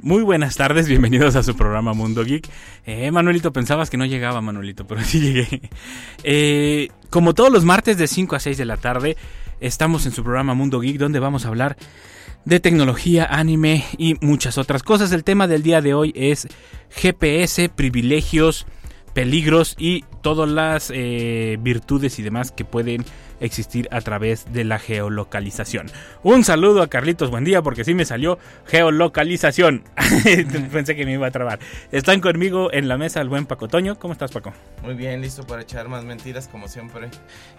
Muy buenas tardes, bienvenidos a su programa Mundo Geek. Eh, Manuelito, pensabas que no llegaba, Manuelito, pero sí llegué. Eh, como todos los martes de 5 a 6 de la tarde, estamos en su programa Mundo Geek, donde vamos a hablar de tecnología, anime y muchas otras cosas. El tema del día de hoy es GPS, privilegios, peligros y todas las eh, virtudes y demás que pueden existir a través de la geolocalización. Un saludo a Carlitos, buen día, porque sí me salió geolocalización. Pensé que me iba a trabar. Están conmigo en la mesa el buen Paco Toño. ¿Cómo estás, Paco? Muy bien, listo para echar más mentiras como siempre.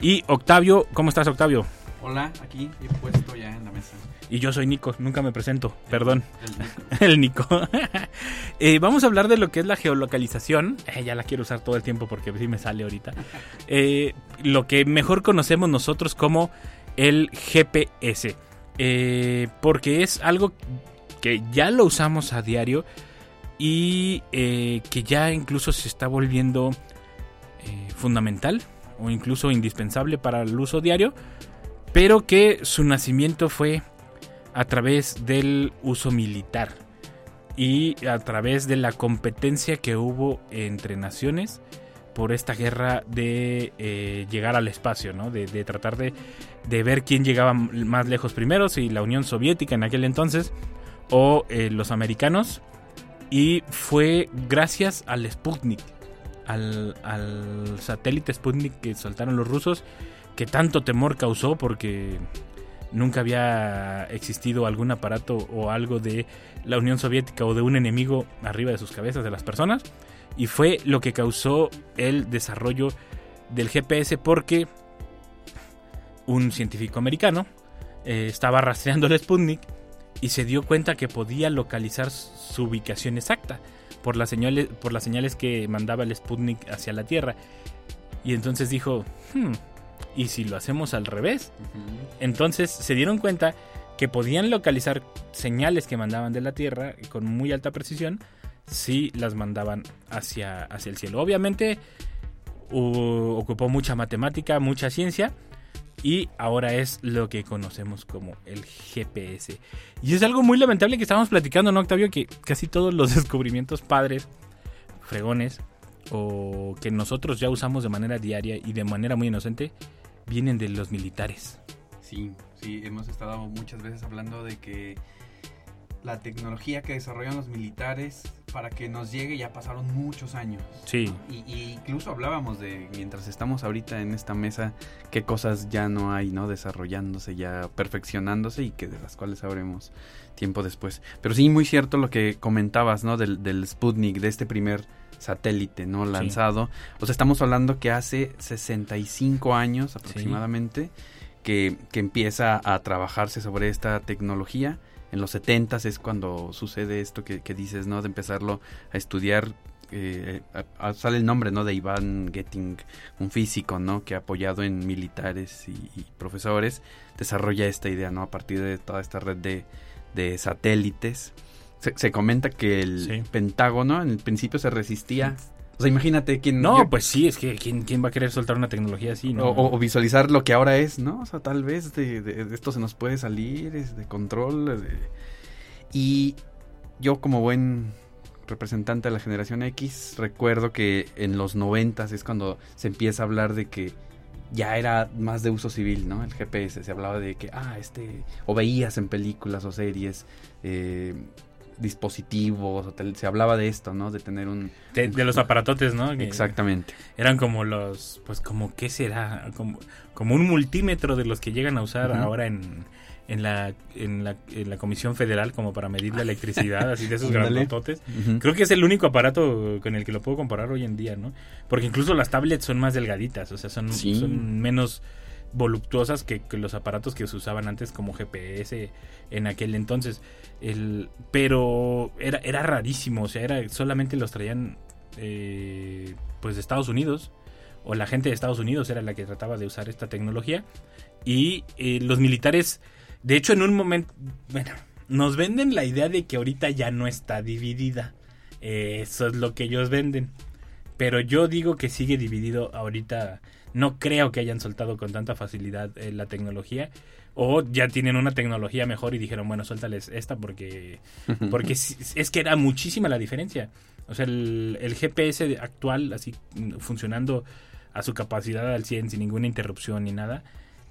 Y Octavio, ¿cómo estás, Octavio? Hola, aquí he puesto ya en la mesa. Y yo soy Nico, nunca me presento, perdón. El Nico. eh, vamos a hablar de lo que es la geolocalización. Eh, ya la quiero usar todo el tiempo porque sí me sale ahorita. Eh, lo que mejor conocemos nosotros como el GPS. Eh, porque es algo que ya lo usamos a diario y que ya incluso se está volviendo fundamental o incluso indispensable para el uso diario. Pero que su nacimiento fue a través del uso militar y a través de la competencia que hubo entre naciones por esta guerra de eh, llegar al espacio, ¿no? de, tratar de, de, ver quién llegaba más lejos primero, si la Unión Soviética en aquel entonces o eh, los americanos. Y fue gracias al Sputnik, al, al satélite Sputnik que soltaron los rusos, que tanto temor causó porque nunca había existido algún aparato o algo de la Unión Soviética o de un enemigo arriba de sus cabezas de las personas. Y fue lo que causó el desarrollo del GPS porque un científico americano eh, estaba rastreando el Sputnik y se dio cuenta que podía localizar su ubicación exacta por las señales, por las señales que mandaba el Sputnik hacia la Tierra. Y entonces dijo, hmm, ¿y si lo hacemos al revés? Uh -huh. Entonces se dieron cuenta que podían localizar señales que mandaban de la Tierra con muy alta precisión si las mandaban hacia, hacia el cielo. Obviamente uh, ocupó mucha matemática, mucha ciencia y ahora es lo que conocemos como el GPS. Y es algo muy lamentable que estábamos platicando, ¿no, Octavio? Que casi todos los descubrimientos padres, fregones, o que nosotros ya usamos de manera diaria y de manera muy inocente, vienen de los militares. Sí, sí, hemos estado muchas veces hablando de que la tecnología que desarrollan los militares para que nos llegue ya pasaron muchos años. Sí. Y, y, incluso hablábamos de, mientras estamos ahorita en esta mesa, qué cosas ya no hay, ¿no? Desarrollándose, ya perfeccionándose y que de las cuales sabremos tiempo después. Pero sí, muy cierto lo que comentabas, ¿no? Del, del Sputnik, de este primer satélite, ¿no? Lanzado. Sí. O sea, estamos hablando que hace 65 años aproximadamente sí. que, que empieza a trabajarse sobre esta tecnología en los 70 es cuando sucede esto que, que, dices, ¿no? De empezarlo a estudiar. Eh, a, a, sale el nombre, ¿no? De Ivan Getting, un físico, ¿no? Que apoyado en militares y, y, profesores, desarrolla esta idea, ¿no? A partir de toda esta red de, de satélites. Se, se, comenta que el sí. Pentágono en el principio se resistía o sea, imagínate quién. No, yo, pues sí, es que ¿quién, quién va a querer soltar una tecnología así, ¿no? O, o visualizar lo que ahora es, ¿no? O sea, tal vez de, de, de esto se nos puede salir, es de control. De... Y yo, como buen representante de la generación X, recuerdo que en los noventas es cuando se empieza a hablar de que ya era más de uso civil, ¿no? El GPS, se hablaba de que, ah, este, o veías en películas o series, eh, dispositivos, se hablaba de esto, ¿no? De tener un... De, de los aparatotes, ¿no? Que Exactamente. Eran como los, pues como, ¿qué será? Como, como un multímetro de los que llegan a usar uh -huh. ahora en, en, la, en, la, en la Comisión Federal como para medir la electricidad, así de esos grandototes. Uh -huh. Creo que es el único aparato con el que lo puedo comparar hoy en día, ¿no? Porque incluso las tablets son más delgaditas, o sea, son, sí. son menos voluptuosas que, los aparatos que se usaban antes como GPS en aquel entonces. El, pero era, era rarísimo, o sea, era, solamente los traían eh, pues de Estados Unidos, o la gente de Estados Unidos era la que trataba de usar esta tecnología. Y eh, los militares, de hecho en un momento, bueno, nos venden la idea de que ahorita ya no está dividida. Eh, eso es lo que ellos venden. Pero yo digo que sigue dividido ahorita. No creo que hayan soltado con tanta facilidad eh, la tecnología. O ya tienen una tecnología mejor y dijeron, bueno, suéltales esta porque, porque es, es que era muchísima la diferencia. O sea, el, el GPS actual, así mm, funcionando a su capacidad al 100 sin ninguna interrupción ni nada,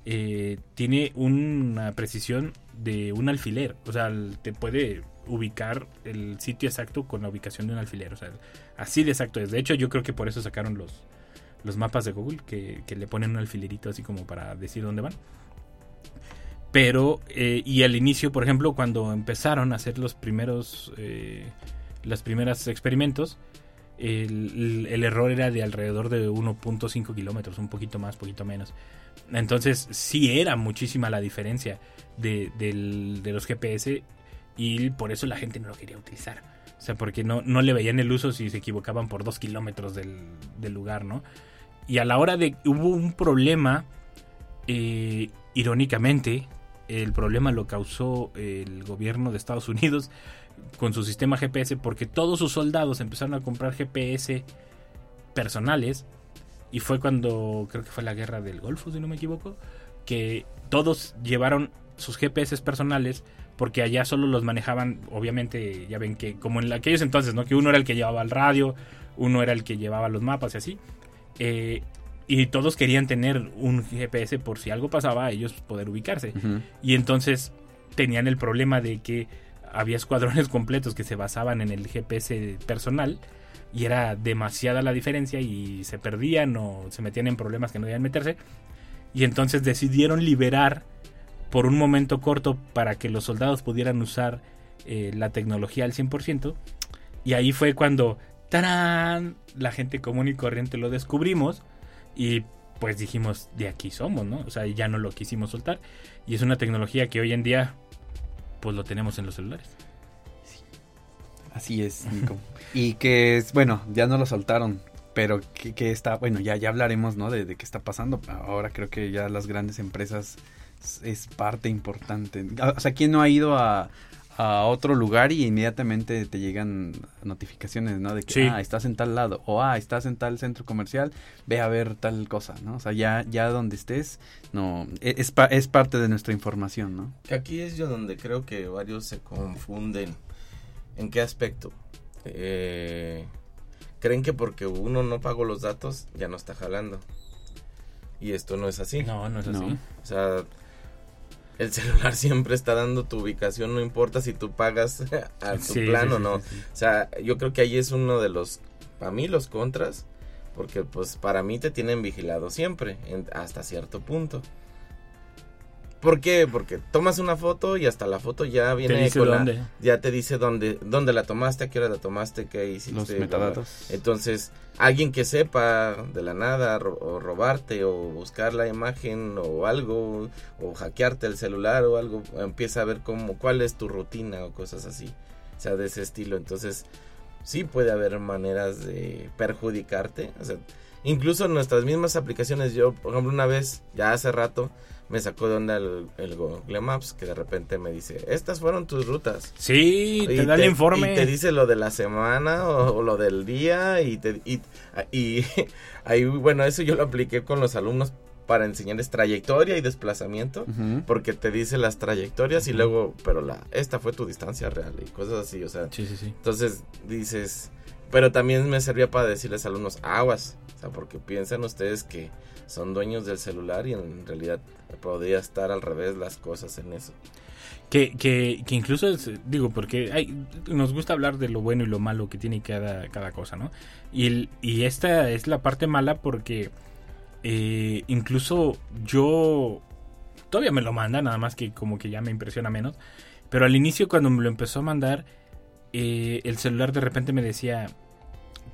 eh, tiene una precisión de un alfiler. O sea, te puede ubicar el sitio exacto con la ubicación de un alfiler. O sea, así de exacto es. De hecho, yo creo que por eso sacaron los, los mapas de Google, que, que le ponen un alfilerito así como para decir dónde van. Pero, eh, y al inicio, por ejemplo, cuando empezaron a hacer los primeros, eh, los primeros experimentos, el, error era de alrededor de 1.5 kilómetros, un poquito más, poquito menos. Entonces, sí era muchísima la diferencia de, del- de los GPS y por eso la gente no lo quería utilizar. O sea, porque no, no le veían el uso si se equivocaban por dos kilómetros del, del lugar, ¿no? Y a la hora de... Hubo un problema, eh, irónicamente, el problema lo causó el gobierno de Estados Unidos con su sistema GPS porque todos sus soldados empezaron a comprar GPS personales y fue cuando creo que fue la guerra del Golfo si no me equivoco que todos llevaron sus GPS personales porque allá solo los manejaban obviamente ya ven que como en aquellos entonces no que uno era el que llevaba el radio uno era el que llevaba los mapas y así eh, y todos querían tener un GPS por si algo pasaba ellos poder ubicarse y entonces tenían el problema de que había escuadrones completos que se basaban en el GPS personal y era demasiada la diferencia y se perdían o se metían en problemas que no debían meterse. Y entonces decidieron liberar por un momento corto para que los soldados pudieran usar eh, la tecnología al 100%. Y ahí fue cuando, La gente común y corriente lo descubrimos y pues dijimos, de aquí somos, ¿no? O sea, ya no lo quisimos soltar. Y es una tecnología que hoy en día pues lo tenemos en los celulares. Así es, y que es, bueno, ya no lo soltaron, pero que, que está, bueno, ya, ya hablaremos, ¿no? De, de qué está pasando. Ahora creo que ya las grandes empresas es, es parte importante. O sea, ¿quién no ha ido a, a otro lugar y inmediatamente te llegan notificaciones, ¿no? De que, Sí. ah, estás en tal lado, o ah, estás en tal centro comercial, ve a ver tal cosa, ¿no? O sea, ya, ya donde estés, no, e- es, pa- es parte de nuestra información, ¿no? Que Aquí es yo donde creo que varios se confunden. ¿En qué aspecto? Eh, creen que porque uno no pagó los datos ya no está jalando. Y esto no es así. No, no es No. así. O sea, el celular siempre está dando tu ubicación, no importa si tú pagas a tu Sí, plan sí, o no. sí. O sea, yo creo que ahí es uno de los, para mí los contras, porque pues para mí te tienen vigilado siempre, en- hasta cierto punto. ¿Por qué? Porque tomas una foto y hasta la foto ya viene dice con la- ya te dice dónde, dónde la tomaste, a qué hora la tomaste, qué hiciste. Los metadatos. Entonces, alguien que sepa de la nada ro- o robarte o buscar la imagen o algo o hackearte el celular o algo, empieza a ver cómo cuál es tu rutina o cosas así. O sea, de ese estilo. Entonces, sí puede haber maneras de perjudicarte. O sea, incluso en nuestras mismas aplicaciones, yo, por ejemplo, una vez, ya hace rato, me sacó de onda el, el Google Maps, que de repente me dice, estas fueron tus rutas. Sí, te Y da el informe. Y te dice lo de la semana o, o lo del día y, te, y, y ahí, bueno, eso yo lo apliqué con los alumnos para enseñarles trayectoria y desplazamiento. Porque te dice las trayectorias y luego, pero la, esta fue tu distancia real y cosas así, o sea, Sí, sí, sí. entonces dices, pero también me servía para decirles a alumnos, aguas, o sea, porque piensan ustedes que son dueños del celular y en realidad podría estar al revés las cosas en eso. Que, que, que incluso, digo, porque hay, nos gusta hablar de lo bueno y lo malo que tiene cada, cada cosa, ¿no? Y, y esta es la parte mala porque eh, incluso yo todavía me lo manda, nada más que como que ya me impresiona menos. Pero al inicio cuando me lo empezó a mandar, eh, el celular de repente me decía,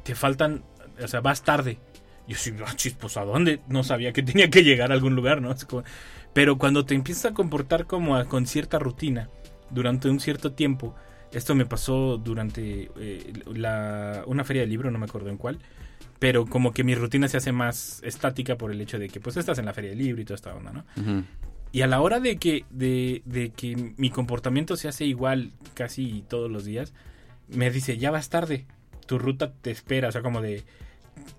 te faltan, o sea, vas tarde. Yo sí, ah, chis, pues a dónde? No sabía que tenía que llegar a algún lugar, ¿no? Como- Pero cuando te empiezas a comportar como a- con cierta rutina durante un cierto tiempo, esto me pasó durante eh, la, una feria de libro, no me acuerdo en cuál, pero como que mi rutina se hace más estática por el hecho de que pues estás en la feria de libro y toda esta onda, ¿no? Y a la hora de que, de, de que mi comportamiento se hace igual casi todos los días, me dice, ya vas tarde, tu ruta te espera, o sea, como de,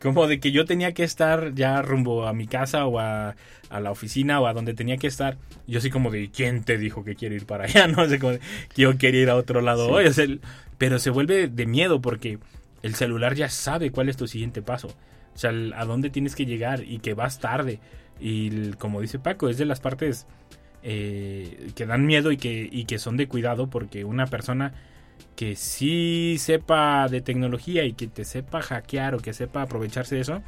como de que yo tenía que estar ya rumbo a mi casa o a, a la oficina o a donde tenía que estar. Yo así como de, ¿quién te dijo que quiero ir para allá? No sé, como de, que yo quería ir a otro lado Sí. hoy. o sea, pero se vuelve de miedo porque el celular ya sabe cuál es tu siguiente paso. O sea, el- a dónde tienes que llegar y que vas tarde. Y el- como dice Paco, es de las partes eh, que dan miedo y que, y que son de cuidado porque una persona que sí sepa de tecnología y que te sepa hackear o que sepa aprovecharse de eso,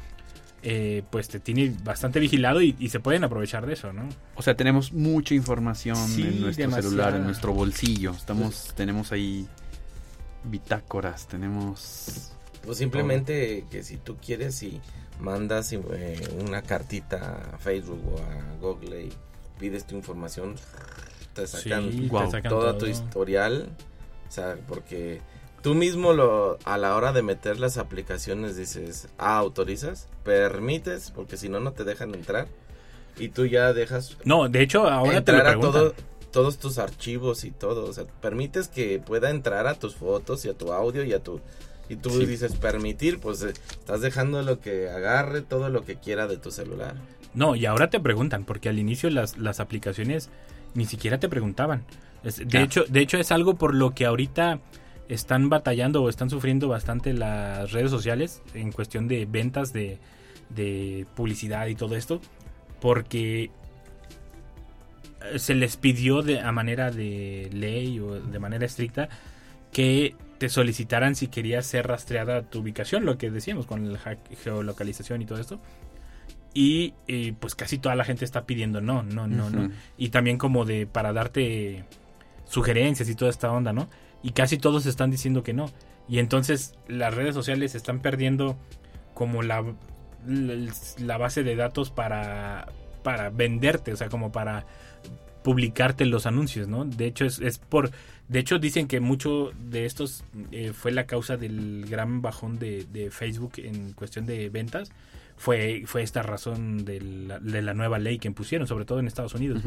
eh, pues te tiene bastante vigilado y, y se pueden aprovechar de eso, ¿no? O sea, tenemos mucha información Sí, en nuestro demasiada. celular, en nuestro bolsillo. Estamos, tenemos ahí bitácoras, tenemos... Pues simplemente que si tú quieres y mandas eh, una cartita a Facebook o a Google y pides tu información, te sacan Sí, te Guau. sacan todo, todo. tu historial. O sea, porque tú mismo lo a la hora de meter las aplicaciones dices, ah, autorizas, permites, porque si no, no te dejan entrar. Y tú ya dejas No, de hecho, ahora te lo entrar a todo, todos tus archivos y todo. O sea, permites que pueda entrar a tus fotos y a tu audio y a tu... Y tú Sí. dices permitir, pues eh, estás dejando lo que agarre todo lo que quiera de tu celular. No, y ahora te preguntan, porque al inicio las, las aplicaciones ni siquiera te preguntaban. De, Ah. hecho, de hecho, es algo por lo que ahorita están batallando o están sufriendo bastante las redes sociales en cuestión de ventas de, de publicidad y todo esto, porque eh, se les pidió de, a manera de ley o de manera estricta que te solicitaran si querías ser rastreada tu ubicación, lo que decíamos con la geolocalización y todo esto. Y eh, pues casi toda la gente está pidiendo no, no, no, no. Y también como de para darte sugerencias y toda esta onda, ¿no? Y casi todos están diciendo que no. Y entonces las redes sociales están perdiendo como la, la, la base de datos para, para venderte, o sea, como para publicarte los anuncios, ¿no? De hecho, es, es por... De hecho, dicen que mucho de estos eh, fue la causa del gran bajón de, de Facebook en cuestión de ventas. Fue, fue esta razón de la, de la nueva ley que impusieron, sobre todo en Estados Unidos.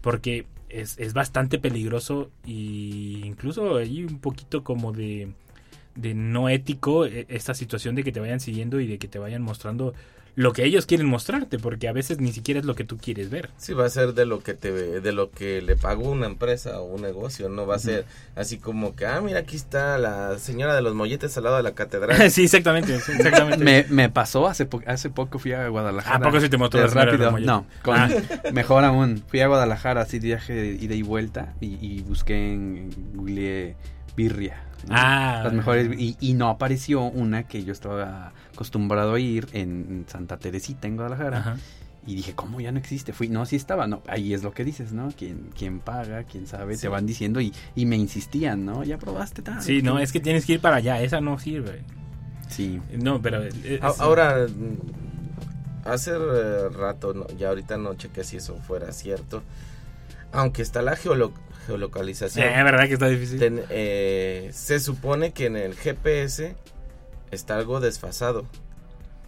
Porque es, es bastante peligroso y incluso hay un poquito como de, de no ético eh, esta situación de que te vayan siguiendo y de que te vayan mostrando lo que ellos quieren mostrarte, porque a veces ni siquiera es lo que tú quieres ver. Sí, va a ser de lo que te de lo que le pagó una empresa o un negocio, no va a ser así como que, ah, mira, aquí está la señora de los molletes al lado de la catedral. sí, exactamente, sí, exactamente. Me, me pasó hace, po- hace poco fui a Guadalajara. ¿A poco sí te mostró rápido? los No, con- Ah. mejor aún. Fui a Guadalajara así de viaje de ida y vuelta y, y busqué en Google birria. Ah. Las mejores y, y no apareció una que yo estaba acostumbrado a ir en Santa Teresita en Guadalajara. Ajá. Y dije, ¿cómo ya no existe? Fui, no, sí estaba, no, ahí es lo que dices, ¿no? Quien, quien paga, quien sabe, Sí. te van diciendo y, y me insistían, ¿no? Ya probaste tal. Sí, no, es que tienes que ir para allá, esa no sirve. Sí. No, pero... eh, A- es- Ahora, mm, hace eh, rato, no, ya ahorita no chequé si eso fuera cierto, aunque está la geolo- geolocalización, Eh, verdad que está difícil. ten- eh, se supone que en el GPS está algo desfasado.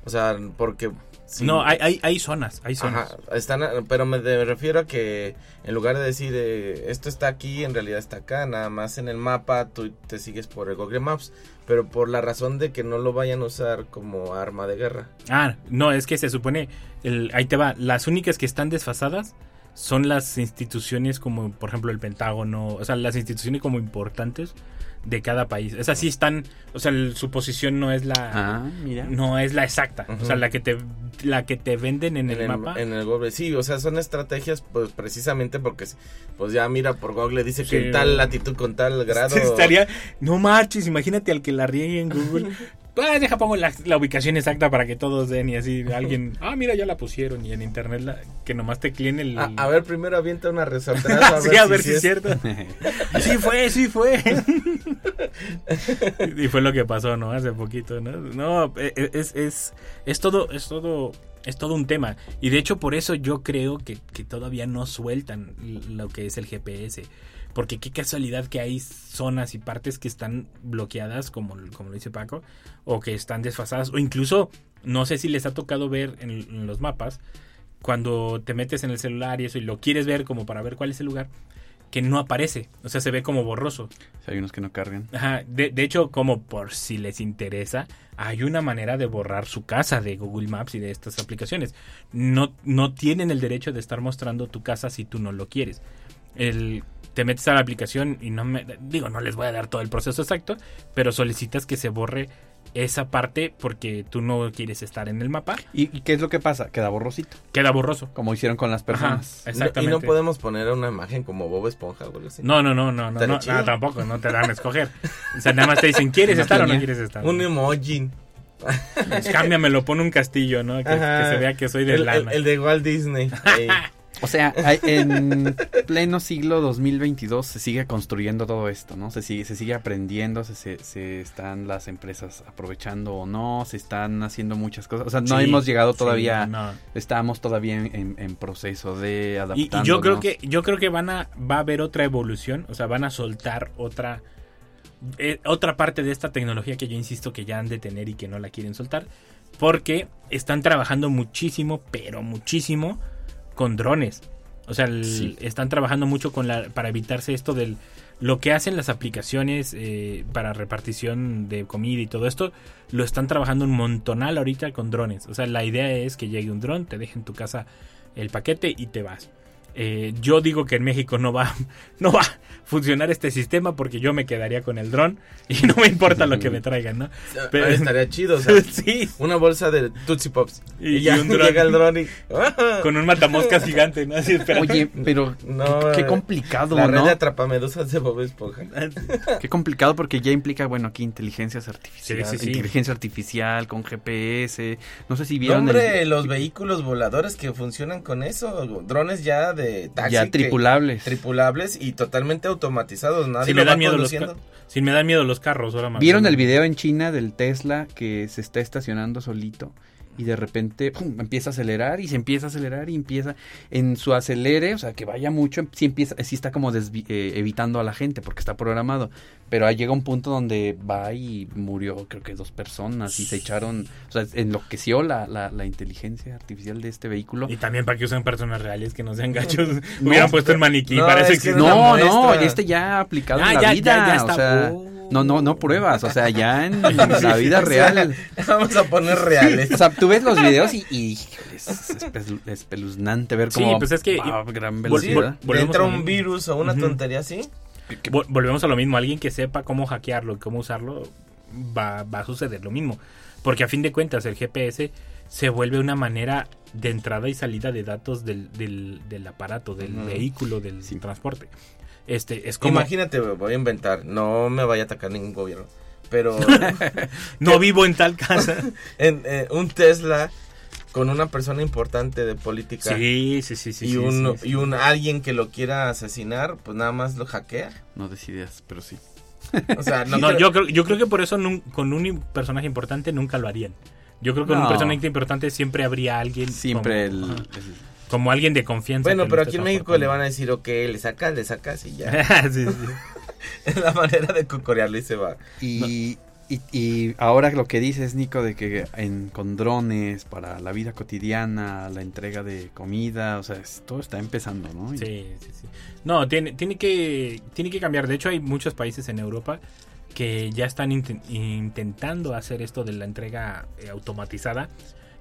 O sea, porque... si- No, hay, hay, hay zonas, hay zonas. Ajá, están, pero me, de- me refiero a que en lugar de decir eh, esto está aquí, en realidad está acá, nada más en el mapa tú te sigues por el Google Maps, pero por la razón de que no lo vayan a usar como arma de guerra. Ah, no, es que se supone, el, ahí te va, las únicas que están desfasadas son las instituciones como, por ejemplo, el Pentágono, o sea, las instituciones como importantes de cada país. Esas sí están, o sea, el- su posición no es la... Ah, mira. No es la exacta, o sea, la que te la que te venden en, el, mapa. En el Google, sí, o sea, son estrategias pues precisamente porque pues ya mira por Google dice que en tal latitud con tal grado. Estaría, no marches, imagínate al que la riegue en Google. ah, deja pongo la, la ubicación exacta para que todos den y así alguien, ah, mira, ya la pusieron y en internet la, que nomás te clien el... A, a ver, primero avienta una resortera. A sí, ver a si es cierto. sí fue, sí fue. y fue lo que pasó, ¿no? Hace poquito, ¿no? No, e- e- es, es, es todo, es todo, es todo un tema. Y de hecho por eso yo creo que, que todavía no sueltan lo que es el GPS. Porque qué casualidad que hay zonas y partes que están bloqueadas, como, como lo dice Paco, o que están desfasadas, o incluso, no sé si les ha tocado ver en, en los mapas, cuando te metes en el celular y eso y lo quieres ver como para ver cuál es el lugar, que no aparece, o sea, se ve como borroso. Hay unos que no cargan. Ajá, de, de hecho, como por si les interesa, hay una manera de borrar su casa de Google Maps y de estas aplicaciones. No, no tienen el derecho de estar mostrando tu casa si tú no lo quieres. El, te metes a la aplicación y no me digo, no les voy a dar todo el proceso exacto, pero solicitas que se borre esa parte porque tú no quieres estar en el mapa, ¿Y, y qué es lo que pasa? Queda borrosito, queda borroso. como hicieron con las personas. Ajá, Y exactamente. no podemos poner una imagen como Bob Esponja o algo así. No, no, no, no, no, tampoco, no te dan a escoger. O sea, nada más te dicen, ¿quieres Una estar o no quieres estar? Un emoji. Pues cámbiamelo, pon un castillo, ¿no? Que, se vea que soy de el, el- lana. el de Walt Disney. O sea, hay- en pleno siglo 2022 se sigue construyendo todo esto, ¿no? Se sigue, se sigue aprendiendo, se, se, se están las empresas aprovechando o no, se están haciendo muchas cosas. O sea, no Sí, hemos llegado sí, todavía, no. estamos todavía en, proceso de Y, adaptarnos. y yo creo que yo creo que van a va a haber otra evolución, o sea, van a soltar otra eh, otra parte de esta tecnología que yo insisto que ya han de tener y que no la quieren soltar, porque están trabajando muchísimo, pero muchísimo con drones. O sea, el- Sí. están trabajando mucho con la para evitarse esto del lo que hacen las aplicaciones eh, para repartición de comida y todo esto, lo están trabajando un montonal ahorita con drones. O sea, la idea es que llegue un dron, te deje en tu casa el paquete y te vas. Eh, yo digo que en México no va, no va a funcionar este sistema porque yo me quedaría con el dron y no me importa lo que me traigan, ¿no? Pero- Ah, Estaría chido, o sea, sí, una bolsa de Tootsie Pops. Y- Y, ya y un dron. llega el dron y... con un matamoscas gigante, ¿no? Así. Oye, pero No, qué eh, complicado, La red de atrapamedusas de Bob Esponja. Qué complicado porque ya implica, bueno, aquí inteligencias artificiales, Sí, sí, sí. inteligencia artificial con GPS. No sé si vieron hombre, el- los vehículos voladores que funcionan con eso, drones ya de taxi. ya que- tripulables. tripulables y totalmente automatizados, nadie Si lo me va miedo los conduciendo. ca- si me dan miedo los carros, ahora más. ¿Vieron el video en China del Tesla que se está estacionando solito? Y de repente pum, empieza a acelerar y se empieza a acelerar y empieza en su acelere, o sea, que vaya mucho, sí empieza, sí está como desvi- eh, evitando a la gente porque está programado. Pero ahí llega un punto donde va y murió, creo que dos personas y se echaron, o sea, enloqueció la, la, la inteligencia artificial de este vehículo. Y también para que usen personas reales que no sean gachos. Hubieran puesto el maniquí no, para eso es que existe. una No, no, este ya aplicado Ah, en la ya, vida, ya, ya está. o sea, Oh. no, no, no pruebas, o sea, ya en la vida O sea, real. Vamos a poner reales. O sea, tú ves los videos y, es espe- espeluznante ver Sí, cómo pues es que- va a gran velocidad. entra un virus o una tontería así. Vol- Volvemos a lo mismo. Alguien que sepa cómo hackearlo y cómo usarlo, va, va a suceder lo mismo. Porque a fin de cuentas, el GPS se vuelve una manera de entrada y salida de datos del, del, del aparato, del vehículo, del transporte. Este, es como. Imagínate, voy a inventar, no me vaya a atacar ningún gobierno, pero No vivo en tal casa. en, eh, un Tesla con una persona importante de política Sí, sí, sí, sí. y sí, un sí, sí. y un alguien que lo quiera asesinar, pues nada más lo hackea. No decidas, pero sí. O sea, no, No, creo- yo, creo, yo creo que por eso nun- con un personaje importante nunca lo harían. Yo creo que con No. un personaje importante siempre habría alguien. Siempre como, el, como alguien de confianza. Bueno, pero aquí en México le van a decir, ok, le sacas, le sacas y ya. sí, sí. es la manera de cocorearle y se va. y, y, y ahora lo que dices, Nico, de que en, con drones para la vida cotidiana, la entrega de comida, o sea, todo está empezando, ¿no? Sí, sí, sí. No, tiene, tiene, que, tiene que cambiar. De hecho, hay muchos países en Europa que ya están inten- intentando hacer esto de la entrega eh, automatizada.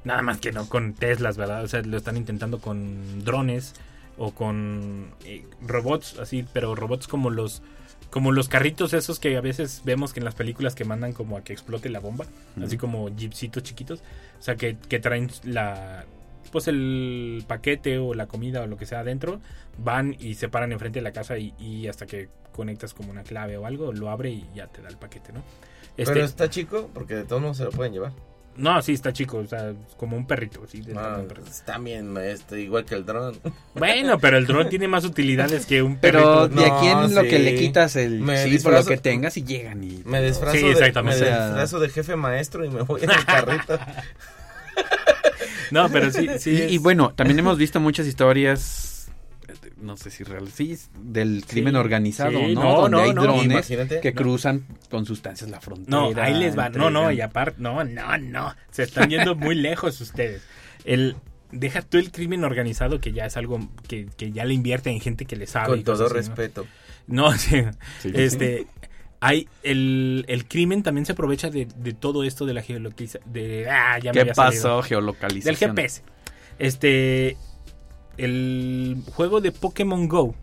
Nada más que no con Teslas, ¿verdad? O sea, lo están intentando con drones o con eh, robots, así, pero robots como los como los carritos esos que a veces vemos que en las películas que mandan como a que explote la bomba, así como jeepsitos chiquitos, o sea, que, que traen la pues el paquete o la comida o lo que sea adentro, van y se paran enfrente de la casa y, y hasta que conectas como una clave o algo, lo abre y ya te da el paquete, ¿no? Este, Pero está chico porque de todos modos se lo pueden llevar. No, sí, está chico, o sea, como un perrito, sí, de Ah, de perrito. está bien, este, igual que el dron. Bueno, pero el dron tiene más utilidades que un Pero perrito. de No, aquí en lo sí. que le quitas el Me chip o lo disfrazo- que tengas y llegan y... Me disfrazo, Sí, de, exactamente. me O sea- disfrazo de jefe maestro y me voy en el carrito. No, pero sí, sí. Y, es- y bueno, también hemos visto muchas historias, no sé si reales, sí, del crimen organizado, Sí, ¿no? no, Donde no, hay no. drones Imagínate. que No. cruzan con sustancias la frontera. No, ahí les va. No, no, y aparte, no, no, no. Se están yendo muy lejos ustedes. El, deja tú el crimen organizado, que ya es algo que, que ya le invierte en gente que le sabe. Con todo cosas así, ¿no? respeto. No, sí. Sí, sí, este, hay el, el crimen también se aprovecha de, de todo esto de la geolocalización. Ah, ¿Qué pasó? Geolocalización. Del GPS. Este, el juego de Pokémon Go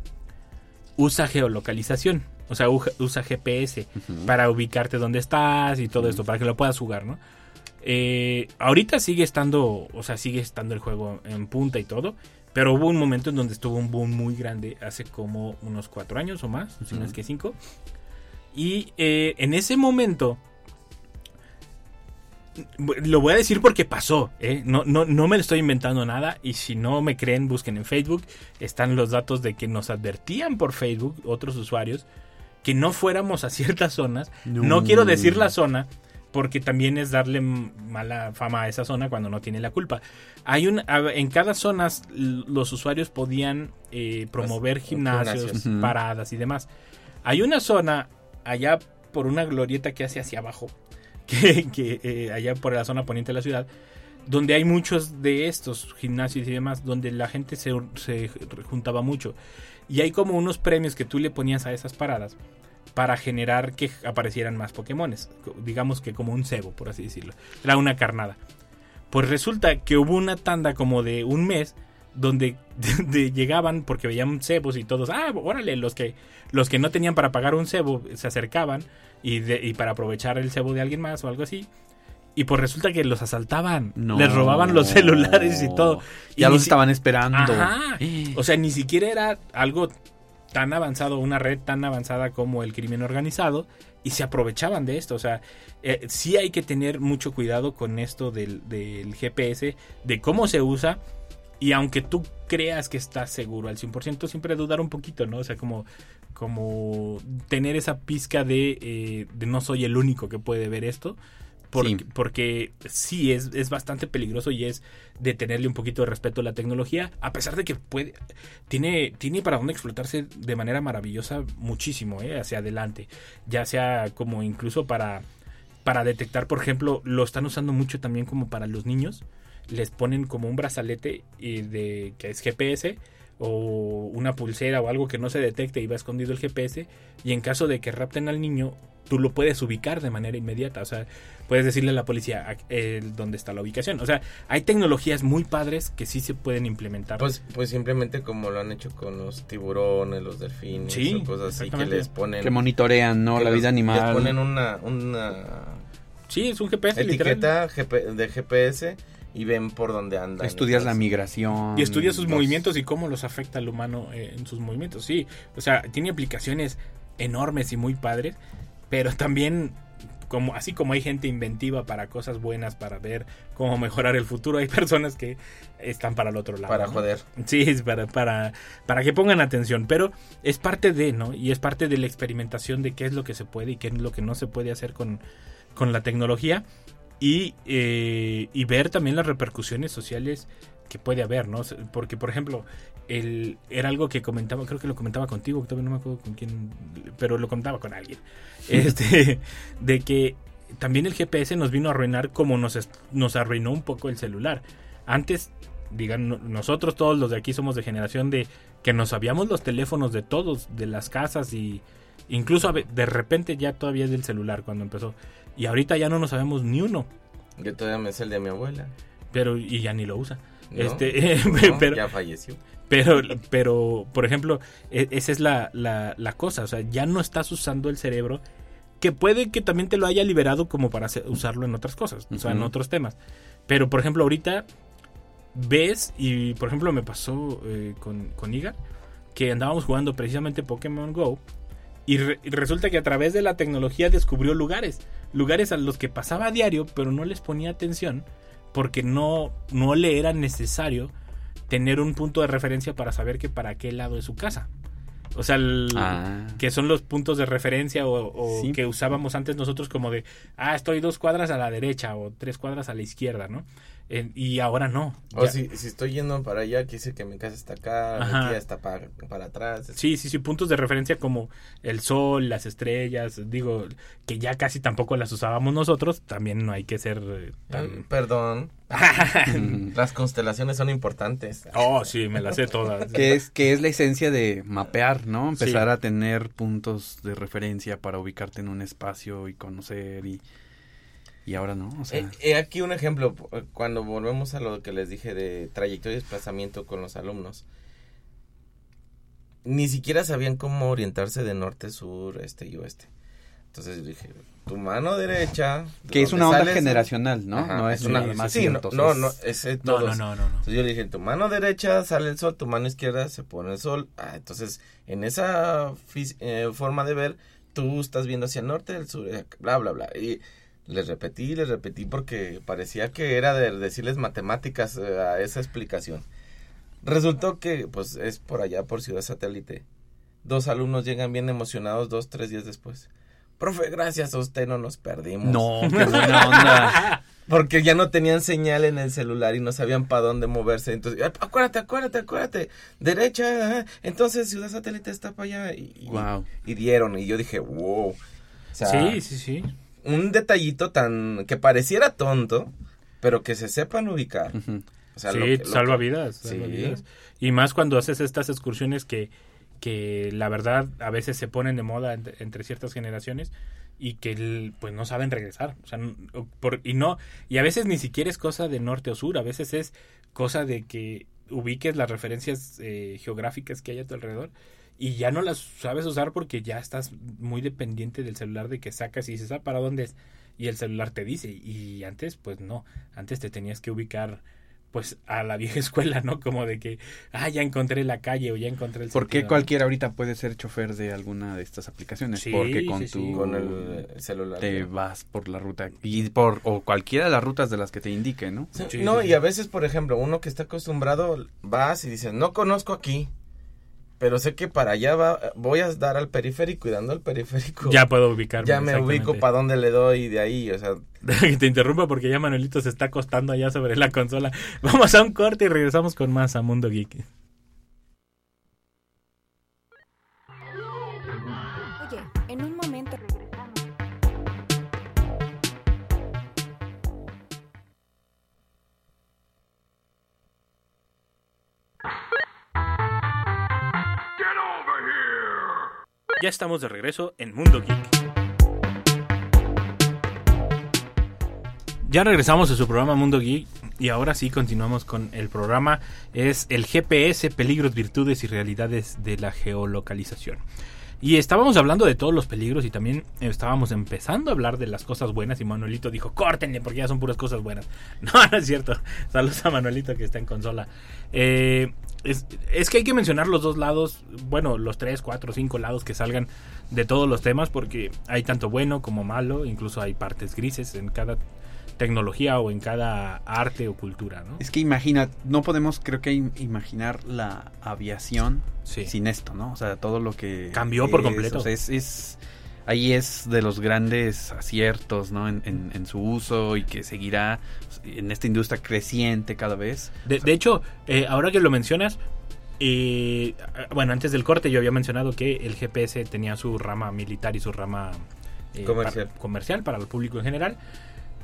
usa geolocalización. O sea, usa GPS para ubicarte dónde estás y todo esto, para que lo puedas jugar, ¿no? Eh, ahorita sigue estando, o sea, sigue estando el juego en punta y todo, pero hubo un momento en donde estuvo un boom muy grande, hace como unos cuatro años o más, si no es que cinco. Y eh, en ese momento, lo voy a decir porque pasó, ¿eh? no, no, no me lo estoy inventando nada y si no me creen busquen en Facebook, están los datos de que nos advertían por Facebook otros usuarios que no fuéramos a ciertas zonas. No, No. quiero decir la zona porque también es darle mala fama a esa zona cuando no tiene la culpa. Hay un en cada zona los usuarios podían eh, promover Los gimnasios, gimnasios. Paradas y demás. Hay una zona allá por una glorieta que hace hacia abajo, que, eh, allá por la zona poniente de la ciudad, donde hay muchos de estos gimnasios y demás, donde la gente se, se juntaba mucho. Y hay como unos premios que tú le ponías a esas paradas para generar que aparecieran más Pokémones. Digamos que como un cebo, por así decirlo. Era una carnada. Pues resulta que hubo una tanda como de un mes donde de- llegaban porque veían cebos y todos, ah, órale, los que los que no tenían para pagar un cebo se acercaban y, de- y para aprovechar el cebo de alguien más o algo así. Y pues resulta que los asaltaban, No. les robaban los celulares y todo. Y Ya los estaban esperando. Ajá. O sea, ni siquiera era algo tan avanzado, una red tan avanzada como el crimen organizado, y se aprovechaban de esto. O sea, eh, sí hay que tener mucho cuidado con esto del, del GPS, de cómo se usa, y aunque tú creas que estás seguro al 100%, siempre dudar un poquito, ¿no? O sea, como, como tener esa pizca de, eh, de no soy el único que puede ver esto. Porque Sí. sí, porque sí es, es bastante peligroso y es de tenerle un poquito de respeto a la tecnología, a pesar de que puede, tiene, tiene para dónde explotarse de manera maravillosa muchísimo, ¿eh? hacia adelante. Ya sea como incluso para, para detectar, por ejemplo, lo están usando mucho también como para los niños. Les ponen como un brazalete eh, de, que es GPS o una pulsera o algo que no se detecte y va escondido el GPS y en caso de que rapten al niño tú lo puedes ubicar de manera inmediata, o sea, puedes decirle a la policía a- eh, dónde está la ubicación, o sea, hay tecnologías muy padres que sí se pueden implementar. Pues, pues simplemente como lo han hecho con los tiburones, los delfines, Sí, o cosas así que les ponen. Que monitorean, ¿no? que La vida animal. Les ponen una, una sí, es un GPS etiqueta de GPS y ven por dónde andan. Estudias la migración. Y estudia sus los- movimientos y cómo los afecta al humano eh, en sus movimientos. Sí, o sea, tiene aplicaciones enormes y muy padres, pero también como así como hay gente inventiva para cosas buenas, para ver cómo mejorar el futuro, hay personas que están para el otro lado. Para ¿no? joder. Sí, es para, para, para que pongan atención, pero es parte de, ¿no? Y es parte de la experimentación de qué es lo que se puede y qué es lo que no se puede hacer con, con la tecnología y, eh, y ver también las repercusiones sociales que puede haber, ¿no? Porque, por ejemplo, el, era algo que comentaba, creo que lo comentaba contigo, todavía no me acuerdo con quién, pero lo contaba con alguien, este, de que también el GPS nos vino a arruinar como nos, nos arruinó un poco el celular. Antes, digan, no- nosotros todos los de aquí somos de generación de que nos sabíamos los teléfonos de todos, de las casas y incluso de repente ya todavía es del celular cuando empezó. Y ahorita ya no nos sabemos ni uno, Yo todavía me sé el de mi abuela. pero y ya ni lo usa. ¿no? Este, No, pero, ya falleció. pero, pero, por ejemplo, e- esa es la, la, la cosa. O sea, ya no estás usando el cerebro que puede que también te lo haya liberado como para usarlo en otras cosas, o sea, en otros temas. Pero, por ejemplo, ahorita ves y por ejemplo me pasó eh, con, con Iga que andábamos jugando precisamente Pokémon Go y, re- y resulta que a través de la tecnología descubrió lugares, lugares a los que pasaba a diario pero no les ponía atención porque no, no le era necesario tener un punto de referencia para saber que para qué lado es su casa. O sea, el- Ah. que son los puntos de referencia o, o Sí. que usábamos antes nosotros como de, ah, estoy dos cuadras a la derecha o tres cuadras a la izquierda, ¿no? En- y ahora no. O si, si estoy yendo para allá, quiere decir que mi casa está acá, Ajá. mi tía está para, para atrás. Sí, sí, sí, puntos de referencia como el sol, las estrellas, digo, que ya casi tampoco las usábamos nosotros, también no hay que ser eh, Eh, tan... Perdón. Las constelaciones son importantes. Oh, sí, me las sé todas. Que es, que es la esencia de mapear, ¿no? Empezar Sí. a tener puntos de referencia para ubicarte en un espacio y conocer y, y ahora no, o sea, Eh, eh, aquí un ejemplo, cuando volvemos a lo que les dije de trayectoria y desplazamiento con los alumnos, ni siquiera sabían cómo orientarse de norte, sur, este y oeste. Entonces yo dije, tu mano derecha... que es una onda sales- generacional, ¿no? Ajá, no es, una- más sí, no, no, no, es No, todos. no, no, no, no. Entonces yo le dije, tu mano derecha sale el sol, tu mano izquierda se pone el sol. Ah, entonces, en esa eh, forma de ver, tú estás viendo hacia el norte, el sur, eh, bla, bla, bla. Y les repetí, les repetí porque parecía que era de decirles matemáticas eh, a esa explicación. Resultó que, pues, es por allá, por Ciudad Satélite. Dos alumnos llegan bien emocionados dos, tres días después. Profe, gracias a usted no nos perdimos. No, qué buena onda. Porque ya no tenían señal en el celular y no sabían para dónde moverse. Entonces, "Ah, acuérdate, acuérdate, acuérdate. Derecha, entonces Ciudad Satélite está para allá. Y, y- Wow. y dieron. Y yo dije, wow. O sea, Sí, sí, sí. Un detallito tan. que pareciera tonto, pero que se sepan ubicar. Ujú. O sea, sí, lo que- lo salva que- vidas, Sí. salva vidas. Y más cuando haces estas excursiones que, que la verdad a veces se ponen de moda entre, entre ciertas generaciones y que pues no saben regresar. O sea, por- y no, y a veces ni siquiera es cosa de norte o sur, a veces es cosa de que ubiques las referencias eh, geográficas que hay a tu alrededor y ya no las sabes usar porque ya estás muy dependiente del celular de que sacas y dices, ah, ¿para dónde es? Y el celular te dice. Y antes, pues no, antes te tenías que ubicar pues a la vieja escuela, ¿no? Como de que, ah, ya encontré la calle o ya encontré el ¿Por qué sentido, cualquiera ahorita puede ser chofer de alguna de estas aplicaciones? Sí, Porque con sí, sí. tu Con el celular. te vas por la ruta y por o cualquiera de las rutas de las que te indique, ¿no? Sí, Sí, no, sí, y sí. a veces, por ejemplo, uno que está acostumbrado, vas y dices, no conozco aquí, pero sé que para allá va, voy a dar al periférico y dando al periférico. Ya puedo ubicarme. ya me ubico para dónde le doy de ahí, o sea, que te interrumpa porque ya Manuelito se está acostando allá sobre la consola. Vamos a un corte y regresamos con más a Mundo Geek. Ya estamos de regreso en Mundo Geek. Ya regresamos a su programa Mundo Geek y ahora sí continuamos con el programa. Es el GPS, peligros, virtudes y realidades de la geolocalización. Y estábamos hablando de todos los peligros y también estábamos empezando a hablar de las cosas buenas y Manuelito dijo, córtenle porque ya son puras cosas buenas. No, no es cierto. Saludos a Manuelito que está en consola. Eh, es, es que hay que mencionar los dos lados, bueno, los tres, cuatro, cinco lados que salgan de todos los temas porque hay tanto bueno como malo, incluso hay partes grises en cada tecnología o en cada arte o cultura, ¿no? Es que imagina, no podemos creo que im- imaginar la aviación Sí. sin esto, ¿no? O sea, todo lo que Cambió por es, completo. o sea, es, es- ahí es de los grandes aciertos, ¿no? En, en- en su uso y que seguirá en esta industria creciente cada vez. De, de hecho, eh, ahora que lo mencionas, eh, bueno, antes del corte yo había mencionado que el GPS tenía su rama militar y su rama eh, Comercial. para- comercial para el público en general.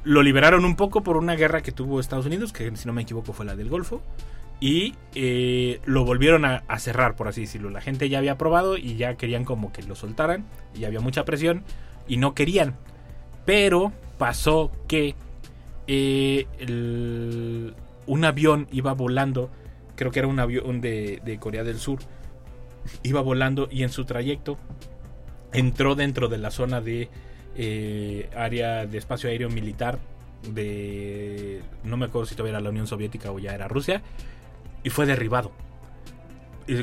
Lo liberaron un poco por una guerra que tuvo Estados Unidos, que si no me equivoco fue la del Golfo. Y eh, lo volvieron a, cerrar, por así decirlo. La gente ya había probado y ya querían como que lo soltaran. Y había mucha presión y no querían. Pero pasó que eh, un avión iba volando, creo que era un avión de Corea del Sur, iba volando y en su trayecto entró dentro de la zona de eh, área de espacio aéreo militar de no me acuerdo si todavía era la Unión Soviética o ya era Rusia y fue derribado.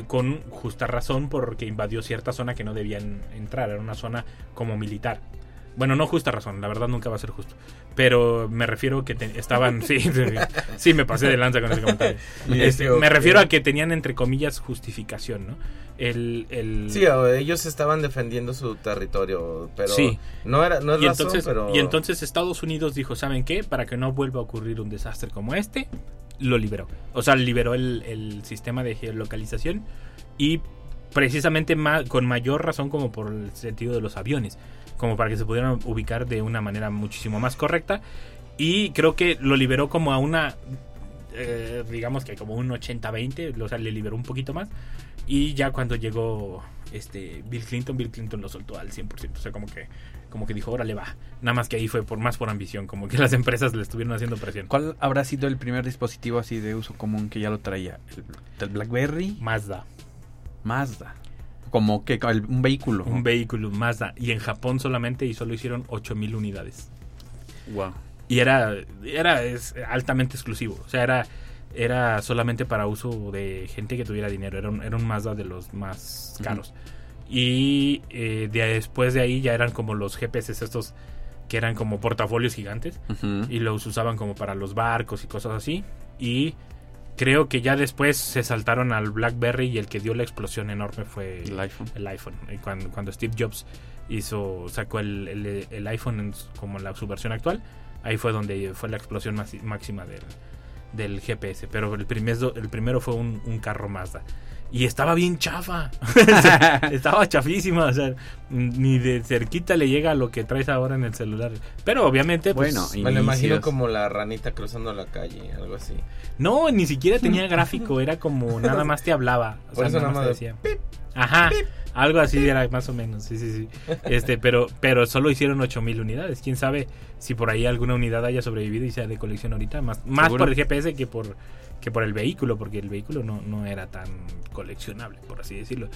Con justa razón porque invadió cierta zona que no debían entrar era una zona como militar bueno no justa razón la verdad nunca va a ser justo pero me refiero que te- estaban sí, sí me pasé de lanza con ese comentario Este, me refiero a que tenían entre comillas justificación no el, el Sí, ellos estaban defendiendo su territorio, pero Sí. no era no es y razón, entonces, pero y entonces Estados Unidos dijo, ¿saben qué? Para que no vuelva a ocurrir un desastre como este, lo liberó. O sea, liberó el, el sistema de geolocalización y precisamente ma- con mayor razón como por el sentido de los aviones, como para que se pudieran ubicar de una manera muchísimo más correcta. Y creo que lo liberó como a una, eh, digamos que como un 80-20, o sea, le liberó un poquito más. Y ya cuando llegó este Bill Clinton, Bill Clinton lo soltó al 100%. O sea, como que, como que dijo, órale va. Nada más que ahí fue por más por ambición, como que las empresas le estuvieron haciendo presión. ¿Cuál habrá sido el primer dispositivo así de uso común que ya lo traía? ¿El, el BlackBerry? Mazda. Mazda. Como que un vehículo. Un vehículo Mazda. Y en Japón solamente y solo hicieron 8000 unidades. Wow. Y era, era es altamente exclusivo. O sea, era, era solamente para uso de gente que tuviera dinero. Era un, era un Mazda de los más caros. Y eh, de- después de ahí ya eran como los GPS estos que eran como portafolios gigantes. Y los usaban como para los barcos y cosas así. Y creo que ya después se saltaron al BlackBerry y el que dio la explosión enorme fue El iPhone. el iPhone. Y cuando, cuando Steve Jobs hizo sacó el, el- el iPhone en como la, su versión actual, ahí fue donde fue la explosión máxima del, del GPS. Pero el, primer, el primero fue un, un carro Mazda. Y estaba bien chafa. O sea, estaba chafísima. O sea, ni de cerquita le llega a lo que traes ahora en el celular. Pero obviamente, pues, Bueno, me lo imagino como la ranita cruzando la calle, algo así. No, ni siquiera tenía gráfico, era como nada más te hablaba. O Por sea, eso nada nada más te decía. Ajá, algo así era más o menos, sí, sí, sí. Este, pero, pero solo hicieron 8000 unidades. Quién sabe si por ahí alguna unidad haya sobrevivido y sea de colección ahorita. Más, más ¿Seguro? por el GPS que por, que por el vehículo, porque el vehículo no, no era tan coleccionable, por así decirlo.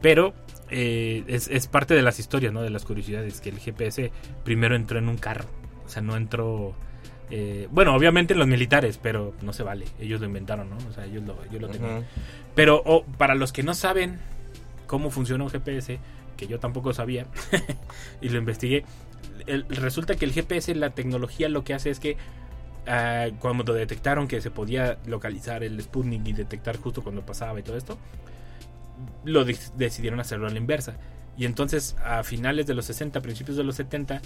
Pero eh, es, es parte de las historias, ¿no? De las curiosidades, que el GPS primero entró en un carro. O sea, no entró. eh, bueno, obviamente en los militares, pero no se vale. Ellos lo inventaron, ¿no? O sea, ellos lo, ellos lo tenían. Pero oh, para los que no saben cómo funciona un GPS, que yo tampoco sabía, y lo investigué, resulta que el GPS, la tecnología lo que hace es que ah, cuando detectaron que se podía localizar el Sputnik y detectar justo cuando pasaba y todo esto, lo de- decidieron hacerlo a la inversa. Y entonces a finales de los 60, principios de los 70,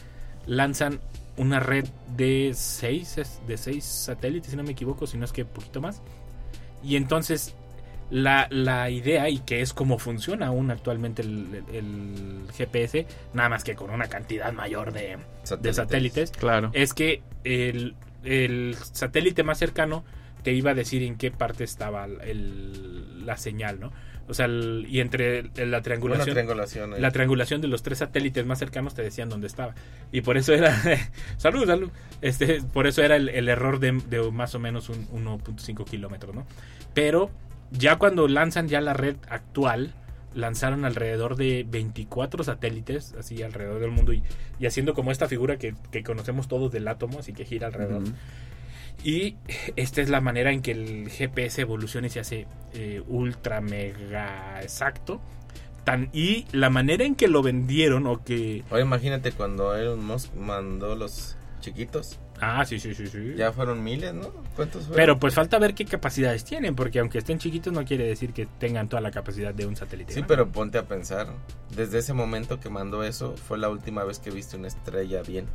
lanzan una red de 6 de seis satélites, si no me equivoco, si no es que poquito más. Y entonces la, la idea, y que es como funciona aún actualmente el, el- el GPS, nada más que con una cantidad mayor de, de satélites, Claro. es que el, el satélite más cercano te iba a decir en qué parte estaba el- la señal, ¿no? O sea, el- y entre la Una triangulación... triangulación. La triangulación de los tres satélites más cercanos te decían dónde estaba. Y por eso era. salud, salud. Este, por eso era el, el error de, de más o menos un 1.5 kilómetros, ¿no? Pero ya cuando lanzan ya la red actual, lanzaron alrededor de 24 satélites, así alrededor del mundo, y, y haciendo como esta figura que, que conocemos todos del átomo, así que gira alrededor. Y esta es la manera en que el GPS evoluciona y se hace eh, ultra mega exacto. Tan, y la manera en que lo vendieron o que... Ahora imagínate cuando Elon Musk mandó los chiquitos. Ah, sí, sí, sí, sí. Ya fueron miles, ¿no? ¿Cuántos fueron? Pero pues falta ver qué capacidades tienen, porque aunque estén chiquitos no quiere decir que tengan toda la capacidad de un satélite. Sí, pero ponte a pensar. Desde ese momento que mandó eso, fue la última vez que viste una estrella bien.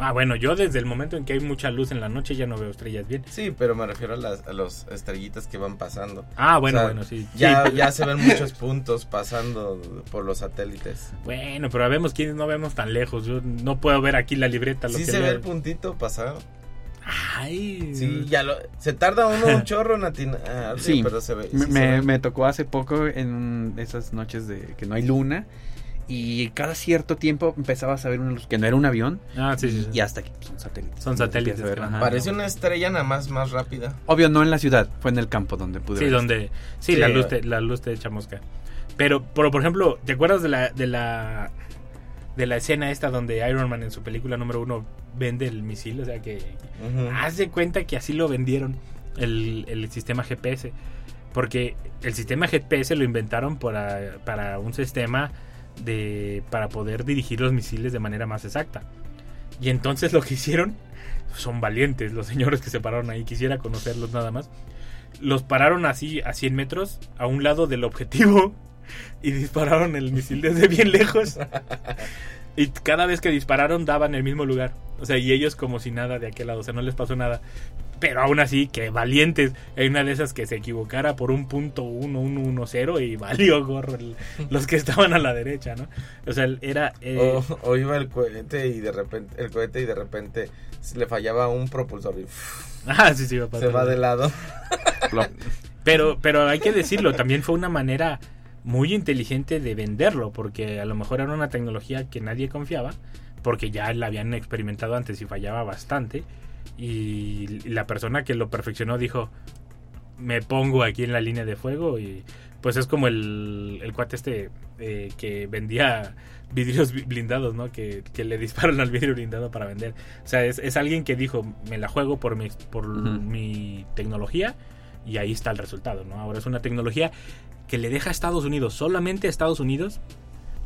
Ah, bueno, yo desde el momento en que hay mucha luz en la noche ya no veo estrellas bien. Sí, pero me refiero a las a los estrellitas que van pasando. Ah, bueno, O sea, bueno, sí. Ya, Sí. ya se ven muchos puntos pasando por los satélites. Bueno, pero vemos quienes no vemos tan lejos. Yo no puedo ver aquí la libreta. Lo Sí que se ve el puntito pasar. Ay. Sí, ya lo... Se tarda uno un chorro en atinar. Ah, sí, Sí, pero se ve. Me, se me- ve. me tocó hace poco en esas noches de que no hay luna y cada cierto tiempo empezabas a ver una luz que no era un avión Ah, sí, sí. sí. y hasta que son satélites. Son satélites ver, ajá. Parece una estrella nada más más rápida. Obvio no en la ciudad, fue en el campo donde pude Sí, ver donde. Sí, Sí, la luz te, la luz te echa mosca. Pero, pero, por ejemplo, ¿te acuerdas de la, de la. de la escena esta donde Iron Man en su película número uno vende el misil, o sea que Ujú. haz de cuenta que así lo vendieron el, el sistema GPS. Porque el sistema GPS lo inventaron para, para un sistema de para poder dirigir los misiles de manera más exacta. Y entonces lo que hicieron son valientes los señores que se pararon ahí. Quisiera conocerlos nada más. Los pararon así a 100 metros a un lado del objetivo y dispararon el misil desde bien lejos. Y cada vez que dispararon daban el mismo lugar. O sea, y ellos como si nada de aquel lado. O sea, no les pasó nada. Pero aún así, que valientes. Hay una de esas que se equivocara por un punto 1, 1, 1, 0 y valió gorro el- los que estaban a la derecha, ¿no? O sea, era... eh, O, o iba el cohete y de repente el cohete y de repente se le fallaba un propulsor y Ah, sí, sí, va a se pasar. va de lado. Pero, pero hay que decirlo, también fue una manera muy inteligente de venderlo, porque a lo mejor era una tecnología que nadie confiaba, porque ya la habían experimentado antes y fallaba bastante. Y la persona que lo perfeccionó dijo, me pongo aquí en la línea de fuego y pues es como el, el cuate este eh, que vendía vidrios blindados, ¿no? Que, que le disparan al vidrio blindado para vender. O sea, es, es alguien que dijo, me la juego por mi, por mi tecnología y ahí está el resultado, ¿no? Ahora es una tecnología que le deja a Estados Unidos, solamente a Estados Unidos,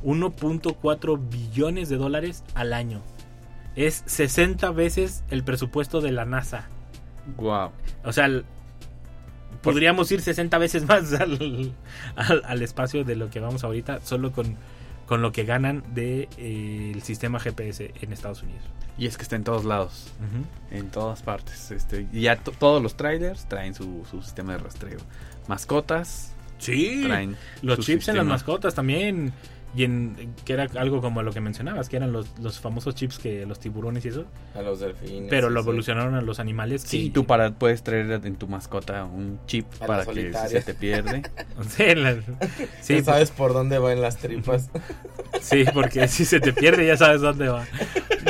1.4 billones de dólares al año. Es 60 veces el presupuesto de la NASA. Wow. O sea, podríamos ir 60 veces más al, al- al espacio de lo que vamos ahorita, solo con, con lo que ganan del de, eh, el sistema GPS en Estados Unidos. Y es que está en todos lados, en todas partes. Este, y ya to- todos los trailers traen su, su sistema de rastreo. Mascotas Sí, traen los chips en las mascotas también. Y en, que era algo como lo que mencionabas, que eran los, los famosos chips que los tiburones y eso. A los delfines. Pero lo sí. evolucionaron a los animales. Sí, que- tú para, puedes traer en tu mascota un chip A para que si se te pierde. Sí, la- sí, Ya sabes por dónde van las tripas. Sí, porque si se te pierde ya sabes dónde va.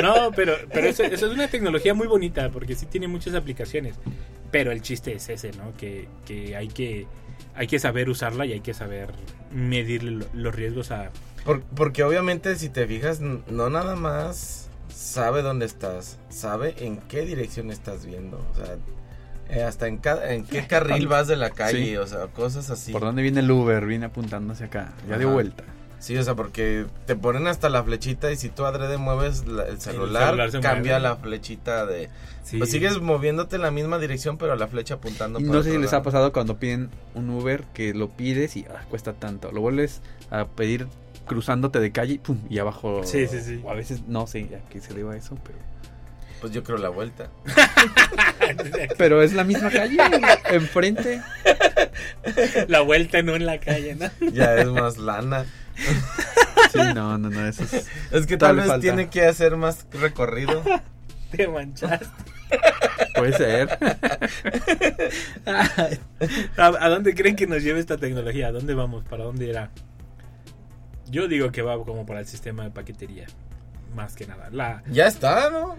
No, pero, pero eso, eso es una tecnología muy bonita porque sí tiene muchas aplicaciones. Pero el chiste es ese, ¿no? Que, que hay que hay que saber usarla y hay que saber medir lo- los riesgos a... Por- porque obviamente si te fijas, no nada más sabe dónde estás, sabe en qué dirección estás viendo. O sea, eh, hasta en, ca- en qué carril vas de la calle, Sí. o sea, cosas así. ¿Por dónde viene el Uber? Viene apuntando hacia acá. Ya de vuelta. Sí, o sea, porque te ponen hasta la flechita y si tú adrede mueves la- el celular, celular se cambia mueve. la flechita de... Sí. Pues sigues moviéndote en la misma dirección, pero la flecha apuntando Y para no sé si les ha pasado cuando piden un Uber que lo pides y ah, cuesta tanto. Lo vuelves a pedir cruzándote de calle y pum, y abajo. Sí, sí, sí. O a veces no sé a qué se deba a eso, pero. Pues yo creo la vuelta. Pero es la misma calle, enfrente. La vuelta no en la calle, ¿no? Ya es más lana. Sí, no, no, no, eso es. Es que tal vez falta. tiene que hacer más recorrido. Te manchaste. Puede ser. ¿A, a dónde creen que nos lleve esta tecnología? ¿A dónde vamos? ¿Para dónde irá? Yo digo que va como para el sistema de paquetería. Más que nada. La, Ya está, ¿no?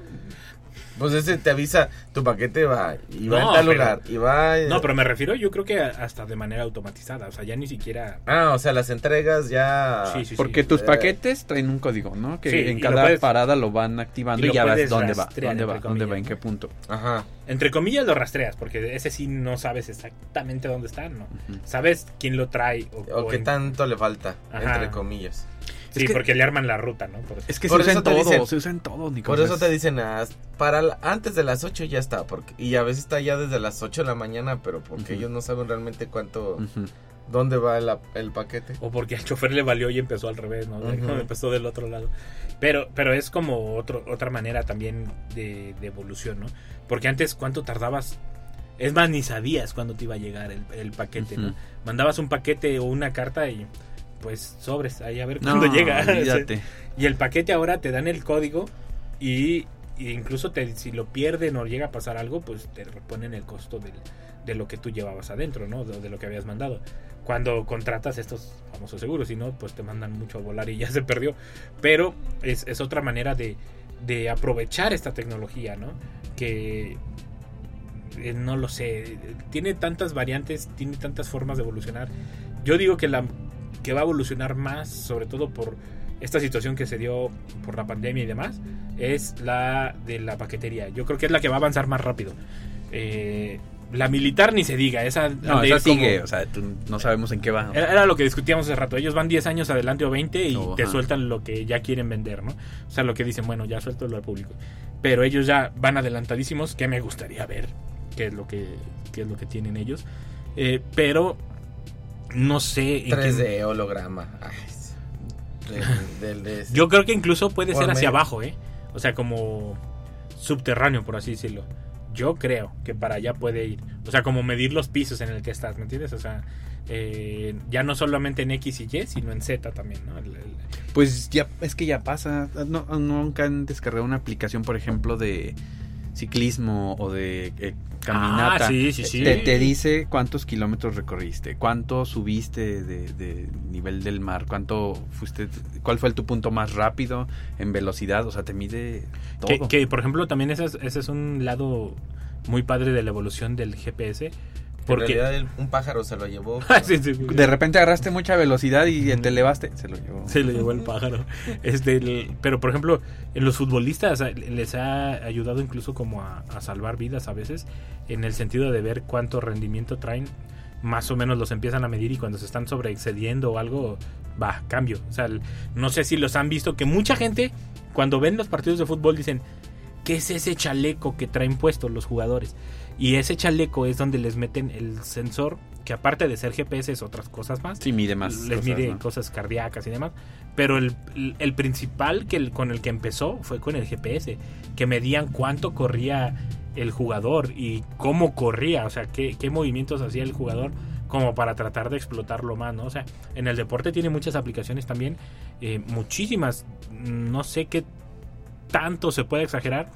Pues ese te avisa, tu paquete va y va No, en tal pero- lugar y va... no, pero me refiero yo creo que hasta de manera automatizada. O sea, ya ni siquiera... Ah, o sea, las entregas ya... Sí, sí, sí. Porque tus Eh. paquetes traen un código, ¿no? Que Sí, en lo cada puedes- parada lo van activando y ya ves dónde va, dónde va, dónde va, en qué punto. Ajá. Entre comillas lo rastreas, porque ese sí no sabes exactamente dónde está, ¿no? Sabes quién lo trae o, O o qué en- tanto le falta, Ajá. entre comillas. Sí, Es que- porque le arman la ruta, ¿no? Por eso. Es que Por se usa eso en te todo, dicen- se usa en todo, Nico. Por eso te dicen, ah, para la- antes de las 8 ya está, porque y a veces está ya desde las 8 de la mañana, pero porque ellos no saben realmente cuánto, dónde va el, el paquete. O porque al chofer le valió y empezó al revés, ¿no? Empezó del otro lado. Pero, pero es como otro, otra manera también de, de evolución, ¿no? Porque antes, ¿cuánto tardabas? Es más, ni sabías cuándo te iba a llegar el, el paquete, ¿no? Mandabas un paquete o una carta y pues sobres, ahí a ver No, cuándo llega. olvídate. Y el paquete ahora te dan el código y, y incluso te, si lo pierden o llega a pasar algo, pues te reponen el costo del- de lo que tú llevabas adentro, ¿no? De, de lo que habías mandado. Cuando contratas estos famosos seguros, si no, pues te mandan mucho a volar y ya se perdió. Pero es, es otra manera de, de aprovechar esta tecnología, ¿no? Que eh, no lo sé, tiene tantas variantes, tiene tantas formas de evolucionar. Yo digo que la que va a evolucionar más, sobre todo por esta situación que se dio por la pandemia y demás es la de la paquetería. Yo creo que es la que va a avanzar más rápido. Eh, la militar ni se diga, esa, No, esa como- sigue, o sea, no sabemos en qué va. era, era lo que discutíamos hace rato. Ellos van 10 años adelante o 20 y Oh, te ajá. sueltan lo que ya quieren vender, ¿no? O sea, lo que dicen, bueno, ya suelto lo al público. Pero ellos ya van adelantadísimos, que me gustaría ver qué es lo que, qué es lo que tienen ellos. Eh, pero no sé. en qué- 3D, holograma. Ay, de- Yo creo que incluso puede ser hacia medio. abajo, ¿eh? O sea, como subterráneo, por así decirlo. Yo creo que para allá puede ir. O sea, como medir los pisos en el que estás, ¿me entiendes? O sea, eh, ya no solamente en X y Y, sino en Z también, ¿no? El- el- Pues ya, es que ya pasa. No, nunca han descargado una aplicación, por ejemplo, de ciclismo o de eh, caminata. Ah, sí, sí, sí. Te, te dice cuántos kilómetros recorriste, cuánto subiste de, de nivel del mar, cuánto fuiste, cuál fue tu punto más rápido en velocidad, o sea, te mide Que, todo. que, por ejemplo, también ese es, ese es un lado muy padre de la evolución del GPS. En Porque... realidad el- un pájaro se lo llevó. Sí, sí, De repente agarraste mucha velocidad y te elevaste, se lo llevó. Se lo llevó el pájaro. Este, el- pero por ejemplo, en los futbolistas les ha ayudado incluso como a, a salvar vidas a veces, en el sentido de ver cuánto rendimiento traen, más o menos los empiezan a medir y cuando se están sobreexcediendo o algo, va, cambio. O sea, el- no sé si los han visto, que mucha gente cuando ven los partidos de fútbol dicen, ¿qué es ese chaleco que traen puestos los jugadores? Y ese chaleco es donde les meten el sensor, que aparte de ser GPS es otras cosas más Sí, mide más. les cosas, mide ¿no? cosas cardíacas y demás. Pero el, el principal que el- con el que empezó fue con el GPS, que medían cuánto corría el jugador y cómo corría, o sea, qué, qué movimientos hacía el jugador como para tratar de explotarlo más, ¿no? O sea, en el deporte tiene muchas aplicaciones también, eh, muchísimas, no sé qué tanto se puede exagerar,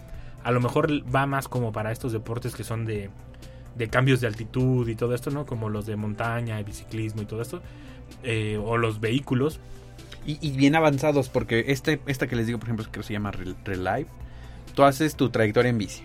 a lo mejor va más como para estos deportes que son de, de cambios de altitud y todo esto, ¿no? Como los de montaña, y biciclismo y todo esto, eh, o los vehículos. Y, y bien avanzados, porque este, esta que les digo, por ejemplo, que se llama Rel- Relive, tú haces tu trayectoria en bici,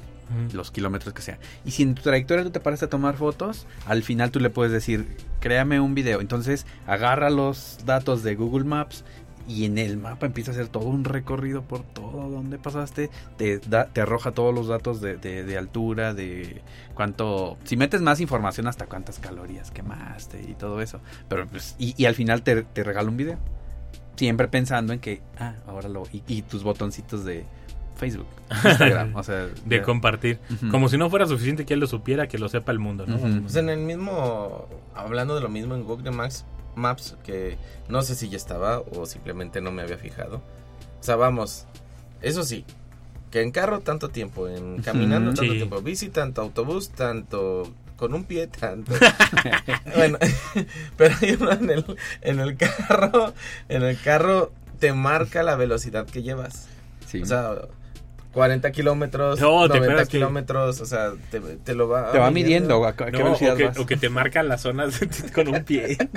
los kilómetros que sea. Y si en tu trayectoria tú te paras a tomar fotos, al final tú le puedes decir, créame un video. Entonces agarra los datos de Google Maps y en el mapa empieza a hacer todo un recorrido por todo donde pasaste. Te, da, te arroja todos los datos de, de- de altura, de cuánto... Si metes más información, hasta cuántas calorías quemaste y todo eso. Pero pues, y, y al final te, te regala un video. Siempre pensando en que, ah, ahora lo... Y, y tus botoncitos de Facebook, Instagram, o sea... De ya- compartir. Como si no fuera suficiente que él lo supiera, que lo sepa el mundo, ¿no? Pues en el mismo, hablando de lo mismo en Google Maps, Maps, que no sé si ya estaba o simplemente no me había fijado. O sea, vamos, eso sí, que en carro tanto tiempo, en caminando tanto tiempo, bici tanto, autobús tanto, con un pie tanto. bueno, pero hay uno en el, en el carro, en el carro te marca la velocidad que llevas. Sí. O sea, 40 kilómetros, No, te 90 acuerdas que- kilómetros, o sea, te, te lo va te va midiendo a qué No, velocidad o, que, vas. o que te marca las zonas con un pie.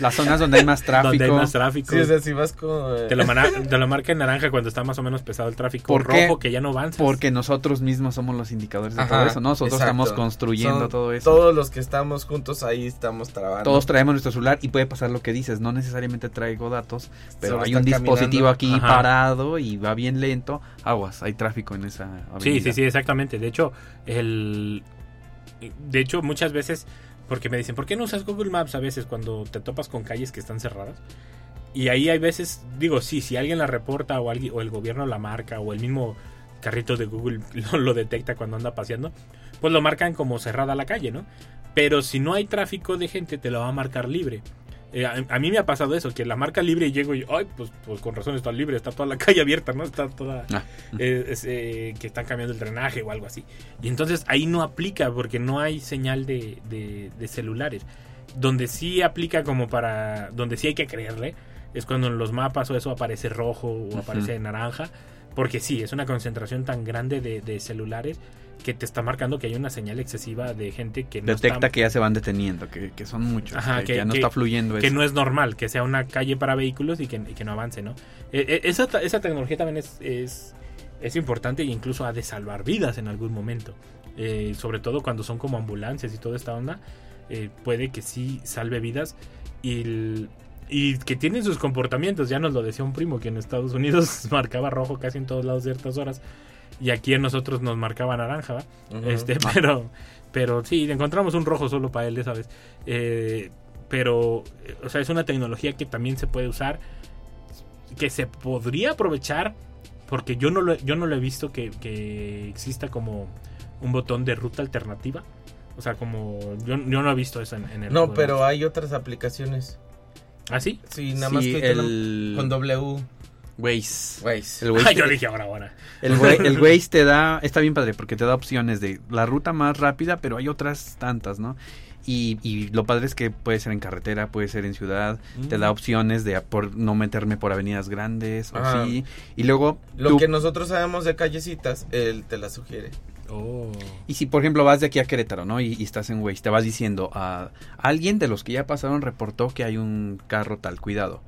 Las zonas donde hay más tráfico. donde hay más tráfico. Sí, o sea, si vas con... te, lo mana- te lo marca en naranja cuando está más o menos pesado el tráfico. ¿Por qué? rojo que ya no avanzas. Porque nosotros mismos somos los indicadores de Ajá, todo eso, ¿no? Nosotros exacto. estamos construyendo Son todo eso. Todos los que estamos juntos ahí estamos trabajando. Todos traemos nuestro celular y puede pasar lo que dices. No necesariamente traigo datos, pero Solo hay un dispositivo caminando. aquí Ajá. parado y va bien lento. Aguas, hay tráfico en esa avenida. Sí, sí, sí, exactamente. De hecho, el de hecho muchas veces porque me dicen, "¿Por qué no usas Google Maps a veces cuando te topas con calles que están cerradas?" Y ahí hay veces, digo, sí, si alguien la reporta o alguien o el gobierno la marca o el mismo carrito de Google lo, lo detecta cuando anda paseando, pues lo marcan como cerrada la calle, ¿no? Pero si no hay tráfico de gente, te lo va a marcar libre. Eh, a, a mí me ha pasado eso, que la marca libre y llego y, ay, pues, pues con razón está libre, está toda la calle abierta, ¿no? Está toda... Ah. eh, es, eh, que están cambiando el drenaje o algo así. Y entonces ahí no aplica porque no hay señal de, de- de celulares. Donde sí aplica como para... Donde sí hay que creerle es cuando en los mapas o eso aparece rojo o aparece naranja. Porque sí, es una concentración tan grande de, de celulares que te está marcando que hay una señal excesiva de gente que no Detecta está- que ya se van deteniendo, que, que son muchos, Ajá, que, ya no que- está fluyendo que eso. no es normal, que sea una calle para vehículos y que, y que no avance, ¿no? Eh, eh, esa, esa tecnología también es, es, es importante e incluso ha de salvar vidas en algún momento. Eh, sobre todo cuando son como ambulancias y toda esta onda, eh, puede que sí salve vidas. Y el- y que tienen sus comportamientos. Ya nos lo decía un primo que en Estados Unidos marcaba rojo casi en todos lados ciertas horas. Y aquí en nosotros nos marcaba naranja. Ujú. Este, pero, pero sí, encontramos un rojo solo para él, ¿sabes? Eh, pero, eh, o sea, es una tecnología que también se puede usar, que se podría aprovechar, porque yo no lo, yo no lo he visto que, que exista como un botón de ruta alternativa. O sea, como yo, yo no he visto eso en, en el No, pero hay otras aplicaciones. ¿Ah, sí? Sí, nada Sí, más que el- con W. Waze. Waze. El Waze, Ah, yo dije ahora, ahora. el, el Waze te da, está bien padre porque te da opciones de la ruta más rápida, pero hay otras tantas, ¿no? Y, y lo padre es que puede ser en carretera, puede ser en ciudad, te Mm. da opciones de por no meterme por avenidas grandes o Ajá. sí. Y luego Lo tú- que nosotros sabemos de callecitas, él te la sugiere. Oh. Y si, por ejemplo, vas de aquí a Querétaro, ¿no? Y, y estás en Waze, te vas diciendo a alguien de los que ya pasaron reportó que hay un carro tal, cuidado.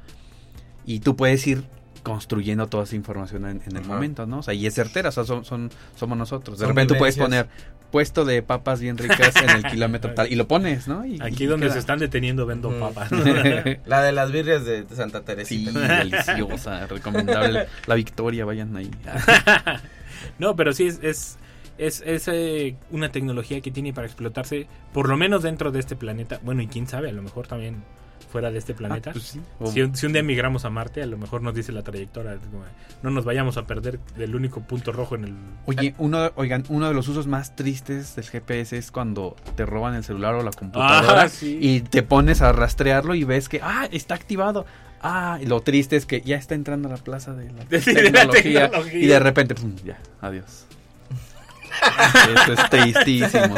Y tú puedes ir construyendo toda esa información en, en el Ajá. momento, ¿no? O sea, y es certera, o sea, son, son- somos nosotros. De Son repente tú puedes poner puesto de papas bien ricas en el kilómetro tal y lo pones, ¿no? Y, Aquí y donde queda. se están deteniendo vendo papas. La de las birrias de Santa Sí, Teresita. deliciosa, recomendable. La Victoria, vayan ahí. No, pero sí es, es, es, es, eh, una tecnología que tiene para explotarse, por lo menos dentro de este planeta. Bueno, y quién sabe, a lo mejor también fuera de este planeta. Ah, pues sí. O- si, un- si un día migramos a Marte, a lo mejor nos dice la trayectoria. No nos vayamos a perder del único punto rojo en el. Oye, uno, oigan, uno de los usos más tristes del GPS es cuando te roban el celular o la computadora Ah, sí. y te pones a rastrearlo y ves que, ah, está activado. Ah, y lo triste es que ya está entrando a la plaza de la, Sí, de la tecnología, tecnología. y de repente, pum, ya, adiós. Eso es tristísimo.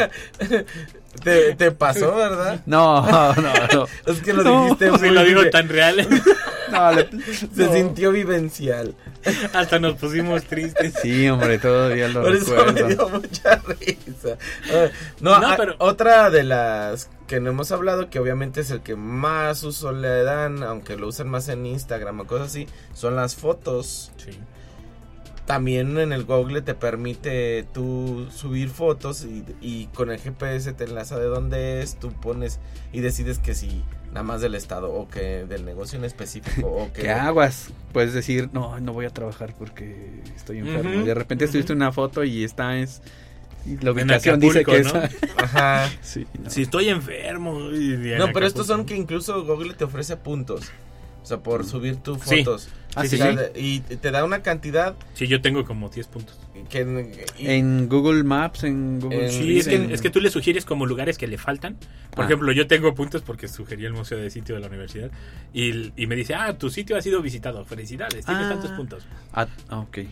Te, te pasó, ¿verdad? No, no, no. Es que lo No, dijiste muy lo digo tan real, no, le- Se no. sintió vivencial. hasta nos pusimos tristes. Sí, hombre, todavía lo Por eso me recuerdo. dio mucha risa. Ah, No, No, ah, pero- otra de las que no hemos hablado, que obviamente es el que más uso le dan, aunque lo usan más en Instagram o cosas así, son las fotos. Sí. También en el Google te permite tú subir fotos y, y con el GPS te enlaza de dónde es, tú pones y decides que si nada más del estado o que del negocio en específico o que... ¿Qué aguas? Puedes decir, no, no voy a trabajar porque estoy enfermo. Y de repente ujú. estuviste una foto y está es la En ubicación dice que Acapulco, es. Ajá. sí, no. Si estoy enfermo. y No, pero estos son que incluso Google te ofrece puntos. O sea, por subir tus Sí. Ah, sí, sí. de- Y te da una cantidad Sí, yo tengo como 10 puntos. Que... y- En Google Maps, en Google En- Sí, es que, en- es que tú le sugieres como lugares que le faltan. Por Ah. ejemplo, yo tengo puntos porque sugerí el museo de sitio de la universidad. Y, y me dice, ah, tu sitio ha sido visitado. Felicidades, tienes Ah. tantos puntos. Ah.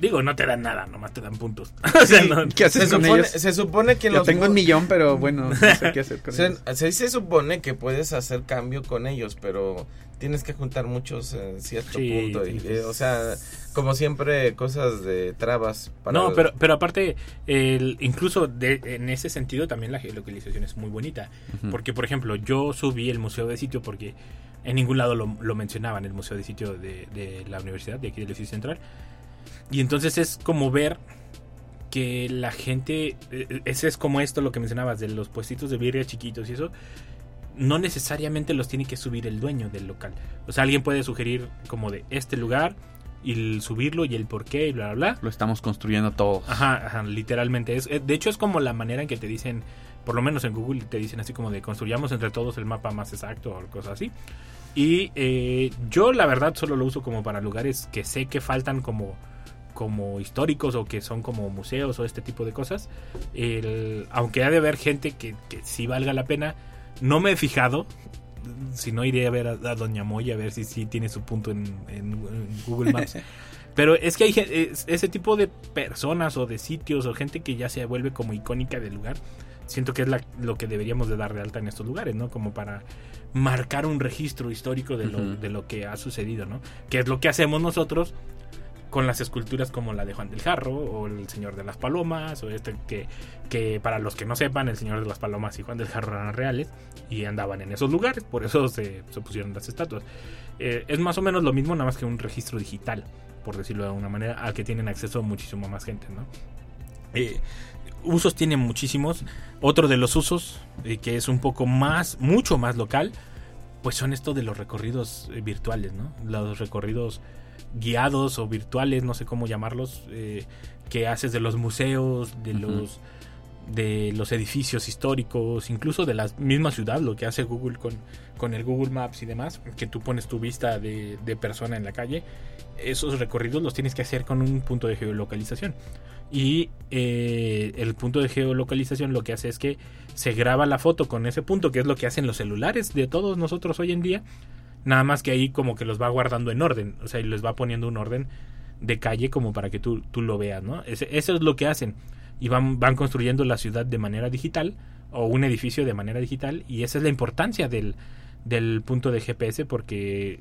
Digo, no te dan nada, nomás te dan puntos. o sea, no- ¿Qué haces se, con supone, ellos? se supone que Yo los... tengo un millón, pero bueno, no sé qué hacer con Se, ellos. se, se supone que puedes hacer cambio con ellos, pero tienes que juntar muchos en cierto Sí, punto. y, eh, o sea, como siempre, cosas de trabas. Para No, pero, pero aparte, el, incluso de- en ese sentido también la geolocalización es muy bonita. Ujú. Porque, por ejemplo, yo subí el museo de sitio porque en ningún lado lo, lo mencionaban, el museo de sitio de, de la universidad, de aquí del Distrito Central. Y entonces es como ver que la gente, eh, ese es como esto lo que mencionabas, de los puestitos de birria chiquitos y eso, no necesariamente los tiene que subir el dueño del local. O sea, alguien puede sugerir como de este lugar y el subirlo y el por qué y bla, bla, bla. Lo estamos construyendo todos. Ajá, ajá, literalmente. Es, eh, de hecho, es como la manera en que te dicen, por lo menos en Google, te dicen así como de construyamos entre todos el mapa más exacto o cosas así. Y eh, yo, la verdad, solo lo uso como para lugares que sé que faltan como, como históricos o que son como museos o este tipo de cosas. El- aunque ha de haber gente que, que sí valga la pena, no me he fijado. Si no, iré a ver a, a Doña Moya a ver si sí tiene su punto en, en- en Google Maps. Pero es que hay es- ese tipo de personas o de sitios o gente que ya se vuelve como icónica del lugar. Siento que es la- lo que deberíamos de dar de alta en estos lugares, ¿no? Como para marcar un registro histórico de lo, de lo que ha sucedido, ¿no? Que es lo que hacemos nosotros con las esculturas como la de Juan del Jarro o el Señor de las Palomas o este que, que para los que no sepan el Señor de las Palomas y Juan del Jarro eran reales y andaban en esos lugares, por eso se, se pusieron las estatuas. Eh, es más o menos lo mismo, nada más que un registro digital, por decirlo de alguna manera, al que tienen acceso muchísimo más gente, ¿no? Eh, usos tienen muchísimos. Otro de los usos, eh, que es un poco más, mucho más local, pues son esto de los recorridos virtuales, ¿no? Los recorridos guiados o virtuales, no sé cómo llamarlos, eh, que haces de los museos, de los de los edificios históricos, incluso de la misma ciudad, lo que hace Google con, con el Google Maps y demás, que tú pones tu vista de, de persona en la calle, esos recorridos los tienes que hacer con un punto de geolocalización. Y eh, el punto de geolocalización lo que hace es que se graba la foto con ese punto, que es lo que hacen los celulares de todos nosotros hoy en día. Nada más que ahí como que los va guardando en orden, o sea, y les va poniendo un orden de calle como para que tú, tú lo veas, ¿no? Ese- eso es lo que hacen. Y van, van construyendo la ciudad de manera digital o un edificio de manera digital y esa es la importancia del, del punto de GPS porque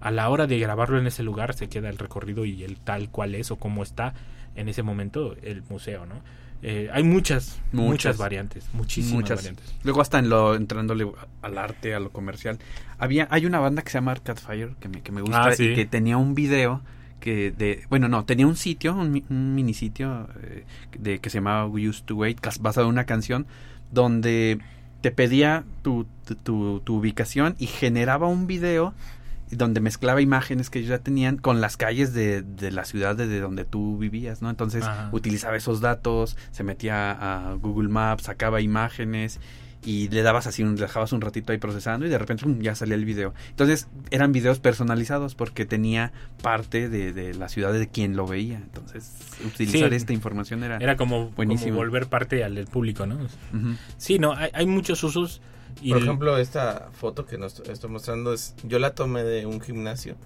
a la hora de grabarlo en ese lugar se queda el recorrido y el tal cual es o cómo está en ese momento el museo, ¿no? Eh, hay muchas, muchas, Muchas. variantes, muchísimas Muchas. variantes. Luego hasta en lo entrándole al arte, a lo comercial. Había hay una banda que se llama Arcade Fire que me, que me gusta Ah, sí. y que tenía un video que de bueno, no, tenía un sitio, un, mi- un mini sitio eh, de que se llamaba We Used to Wait, basado en una canción donde te pedía tu, tu, tu- tu ubicación y generaba un video donde mezclaba imágenes que ellos ya tenían con las calles de, de la ciudad desde donde tú vivías, ¿no? Entonces Ajá. utilizaba esos datos, se metía a Google Maps, sacaba imágenes y le dabas así, un, le dejabas un ratito ahí procesando y de repente ¡pum! ya salía el video. Entonces eran videos personalizados porque tenía parte de, de la ciudad de quien lo veía. Entonces utilizar Sí. esta información era... Era como, como Buenísimo. volver parte al del público, ¿no? Sí, no, hay, hay muchos usos. Y Por ejemplo, esta foto que nos estoy mostrando es, yo la tomé de un gimnasio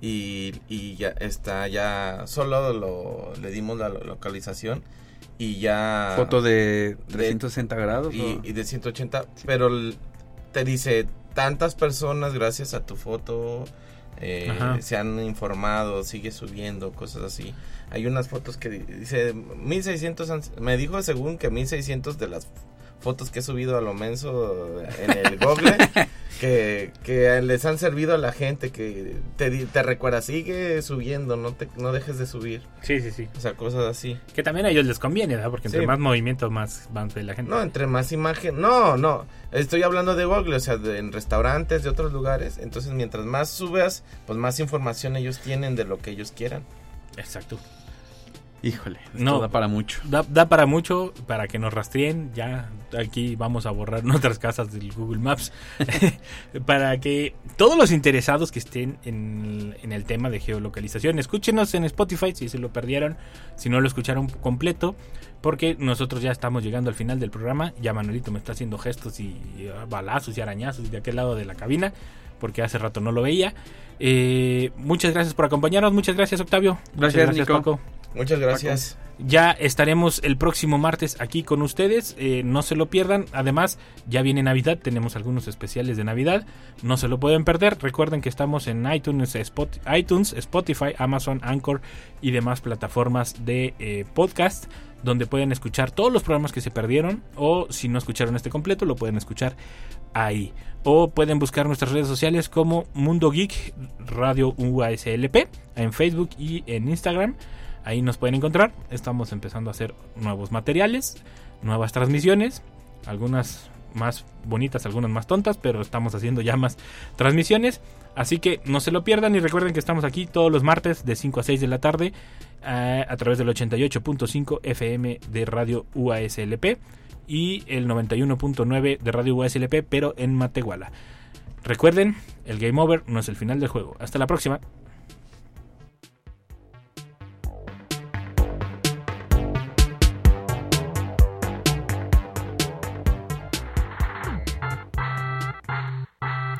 y, y ya está, ya solo lo, le dimos la lo- localización y ya... Foto de 360 grados. y, y de 180, pero l- te dice tantas personas gracias a tu foto eh, se han informado, sigue subiendo, cosas así. Hay unas fotos que di- dice 1600, han- me dijo según que 1600 de las fotos que he subido a lo menso en el Google que, que les han servido a la gente que te, di- te recuerda, sigue subiendo, no te no dejes de subir, Sí, sí, sí. o sea, cosas así. Que también a ellos les conviene, ¿verdad? Porque entre Sí. más movimiento, más van de la gente. No, entre más imagen. No, no. Estoy hablando de Google, o sea, de, en restaurantes, de otros lugares. Entonces, mientras más subas, pues más información ellos tienen de lo que ellos quieran. Exacto. Híjole, esto No. da para mucho. Da, da para mucho, para que nos rastreen. Ya aquí vamos a borrar nuestras casas del Google Maps. para que todos los interesados que estén en, en el tema de geolocalización, escúchenos en Spotify si se lo perdieron, si no lo escucharon completo, porque nosotros ya estamos llegando al final del programa. Ya Manuelito me está haciendo gestos y ah, balazos y arañazos de aquel lado de la cabina, porque hace rato no lo veía. Eh, muchas gracias por acompañarnos. Muchas gracias, Octavio. Muchas Gracias, Nico. Paco. Muchas gracias. Ya estaremos el próximo martes aquí con ustedes. eh, no se lo pierdan. Además, ya viene Navidad. Tenemos algunos especiales de Navidad. No se lo pueden perder. Recuerden que estamos en iTunes, Spot- iTunes Spotify, Amazon, Anchor y demás plataformas de eh, podcast. Donde pueden escuchar todos los programas que se perdieron. O si no escucharon este completo, lo pueden escuchar ahí. O pueden buscar nuestras redes sociales como Mundo Geek Radio UASLP en Facebook y en Instagram. Ahí nos pueden encontrar. Estamos empezando a hacer nuevos materiales, nuevas transmisiones, algunas más bonitas, algunas más tontas, pero estamos haciendo ya más transmisiones. Así que no se lo pierdan y recuerden que estamos aquí todos los martes de 5 a 6 de la tarde eh, a través del 88.5 FM de Radio UASLP y el 91.9 de Radio UASLP, pero en Matehuala. Recuerden, el game over no es el final del juego. Hasta la próxima.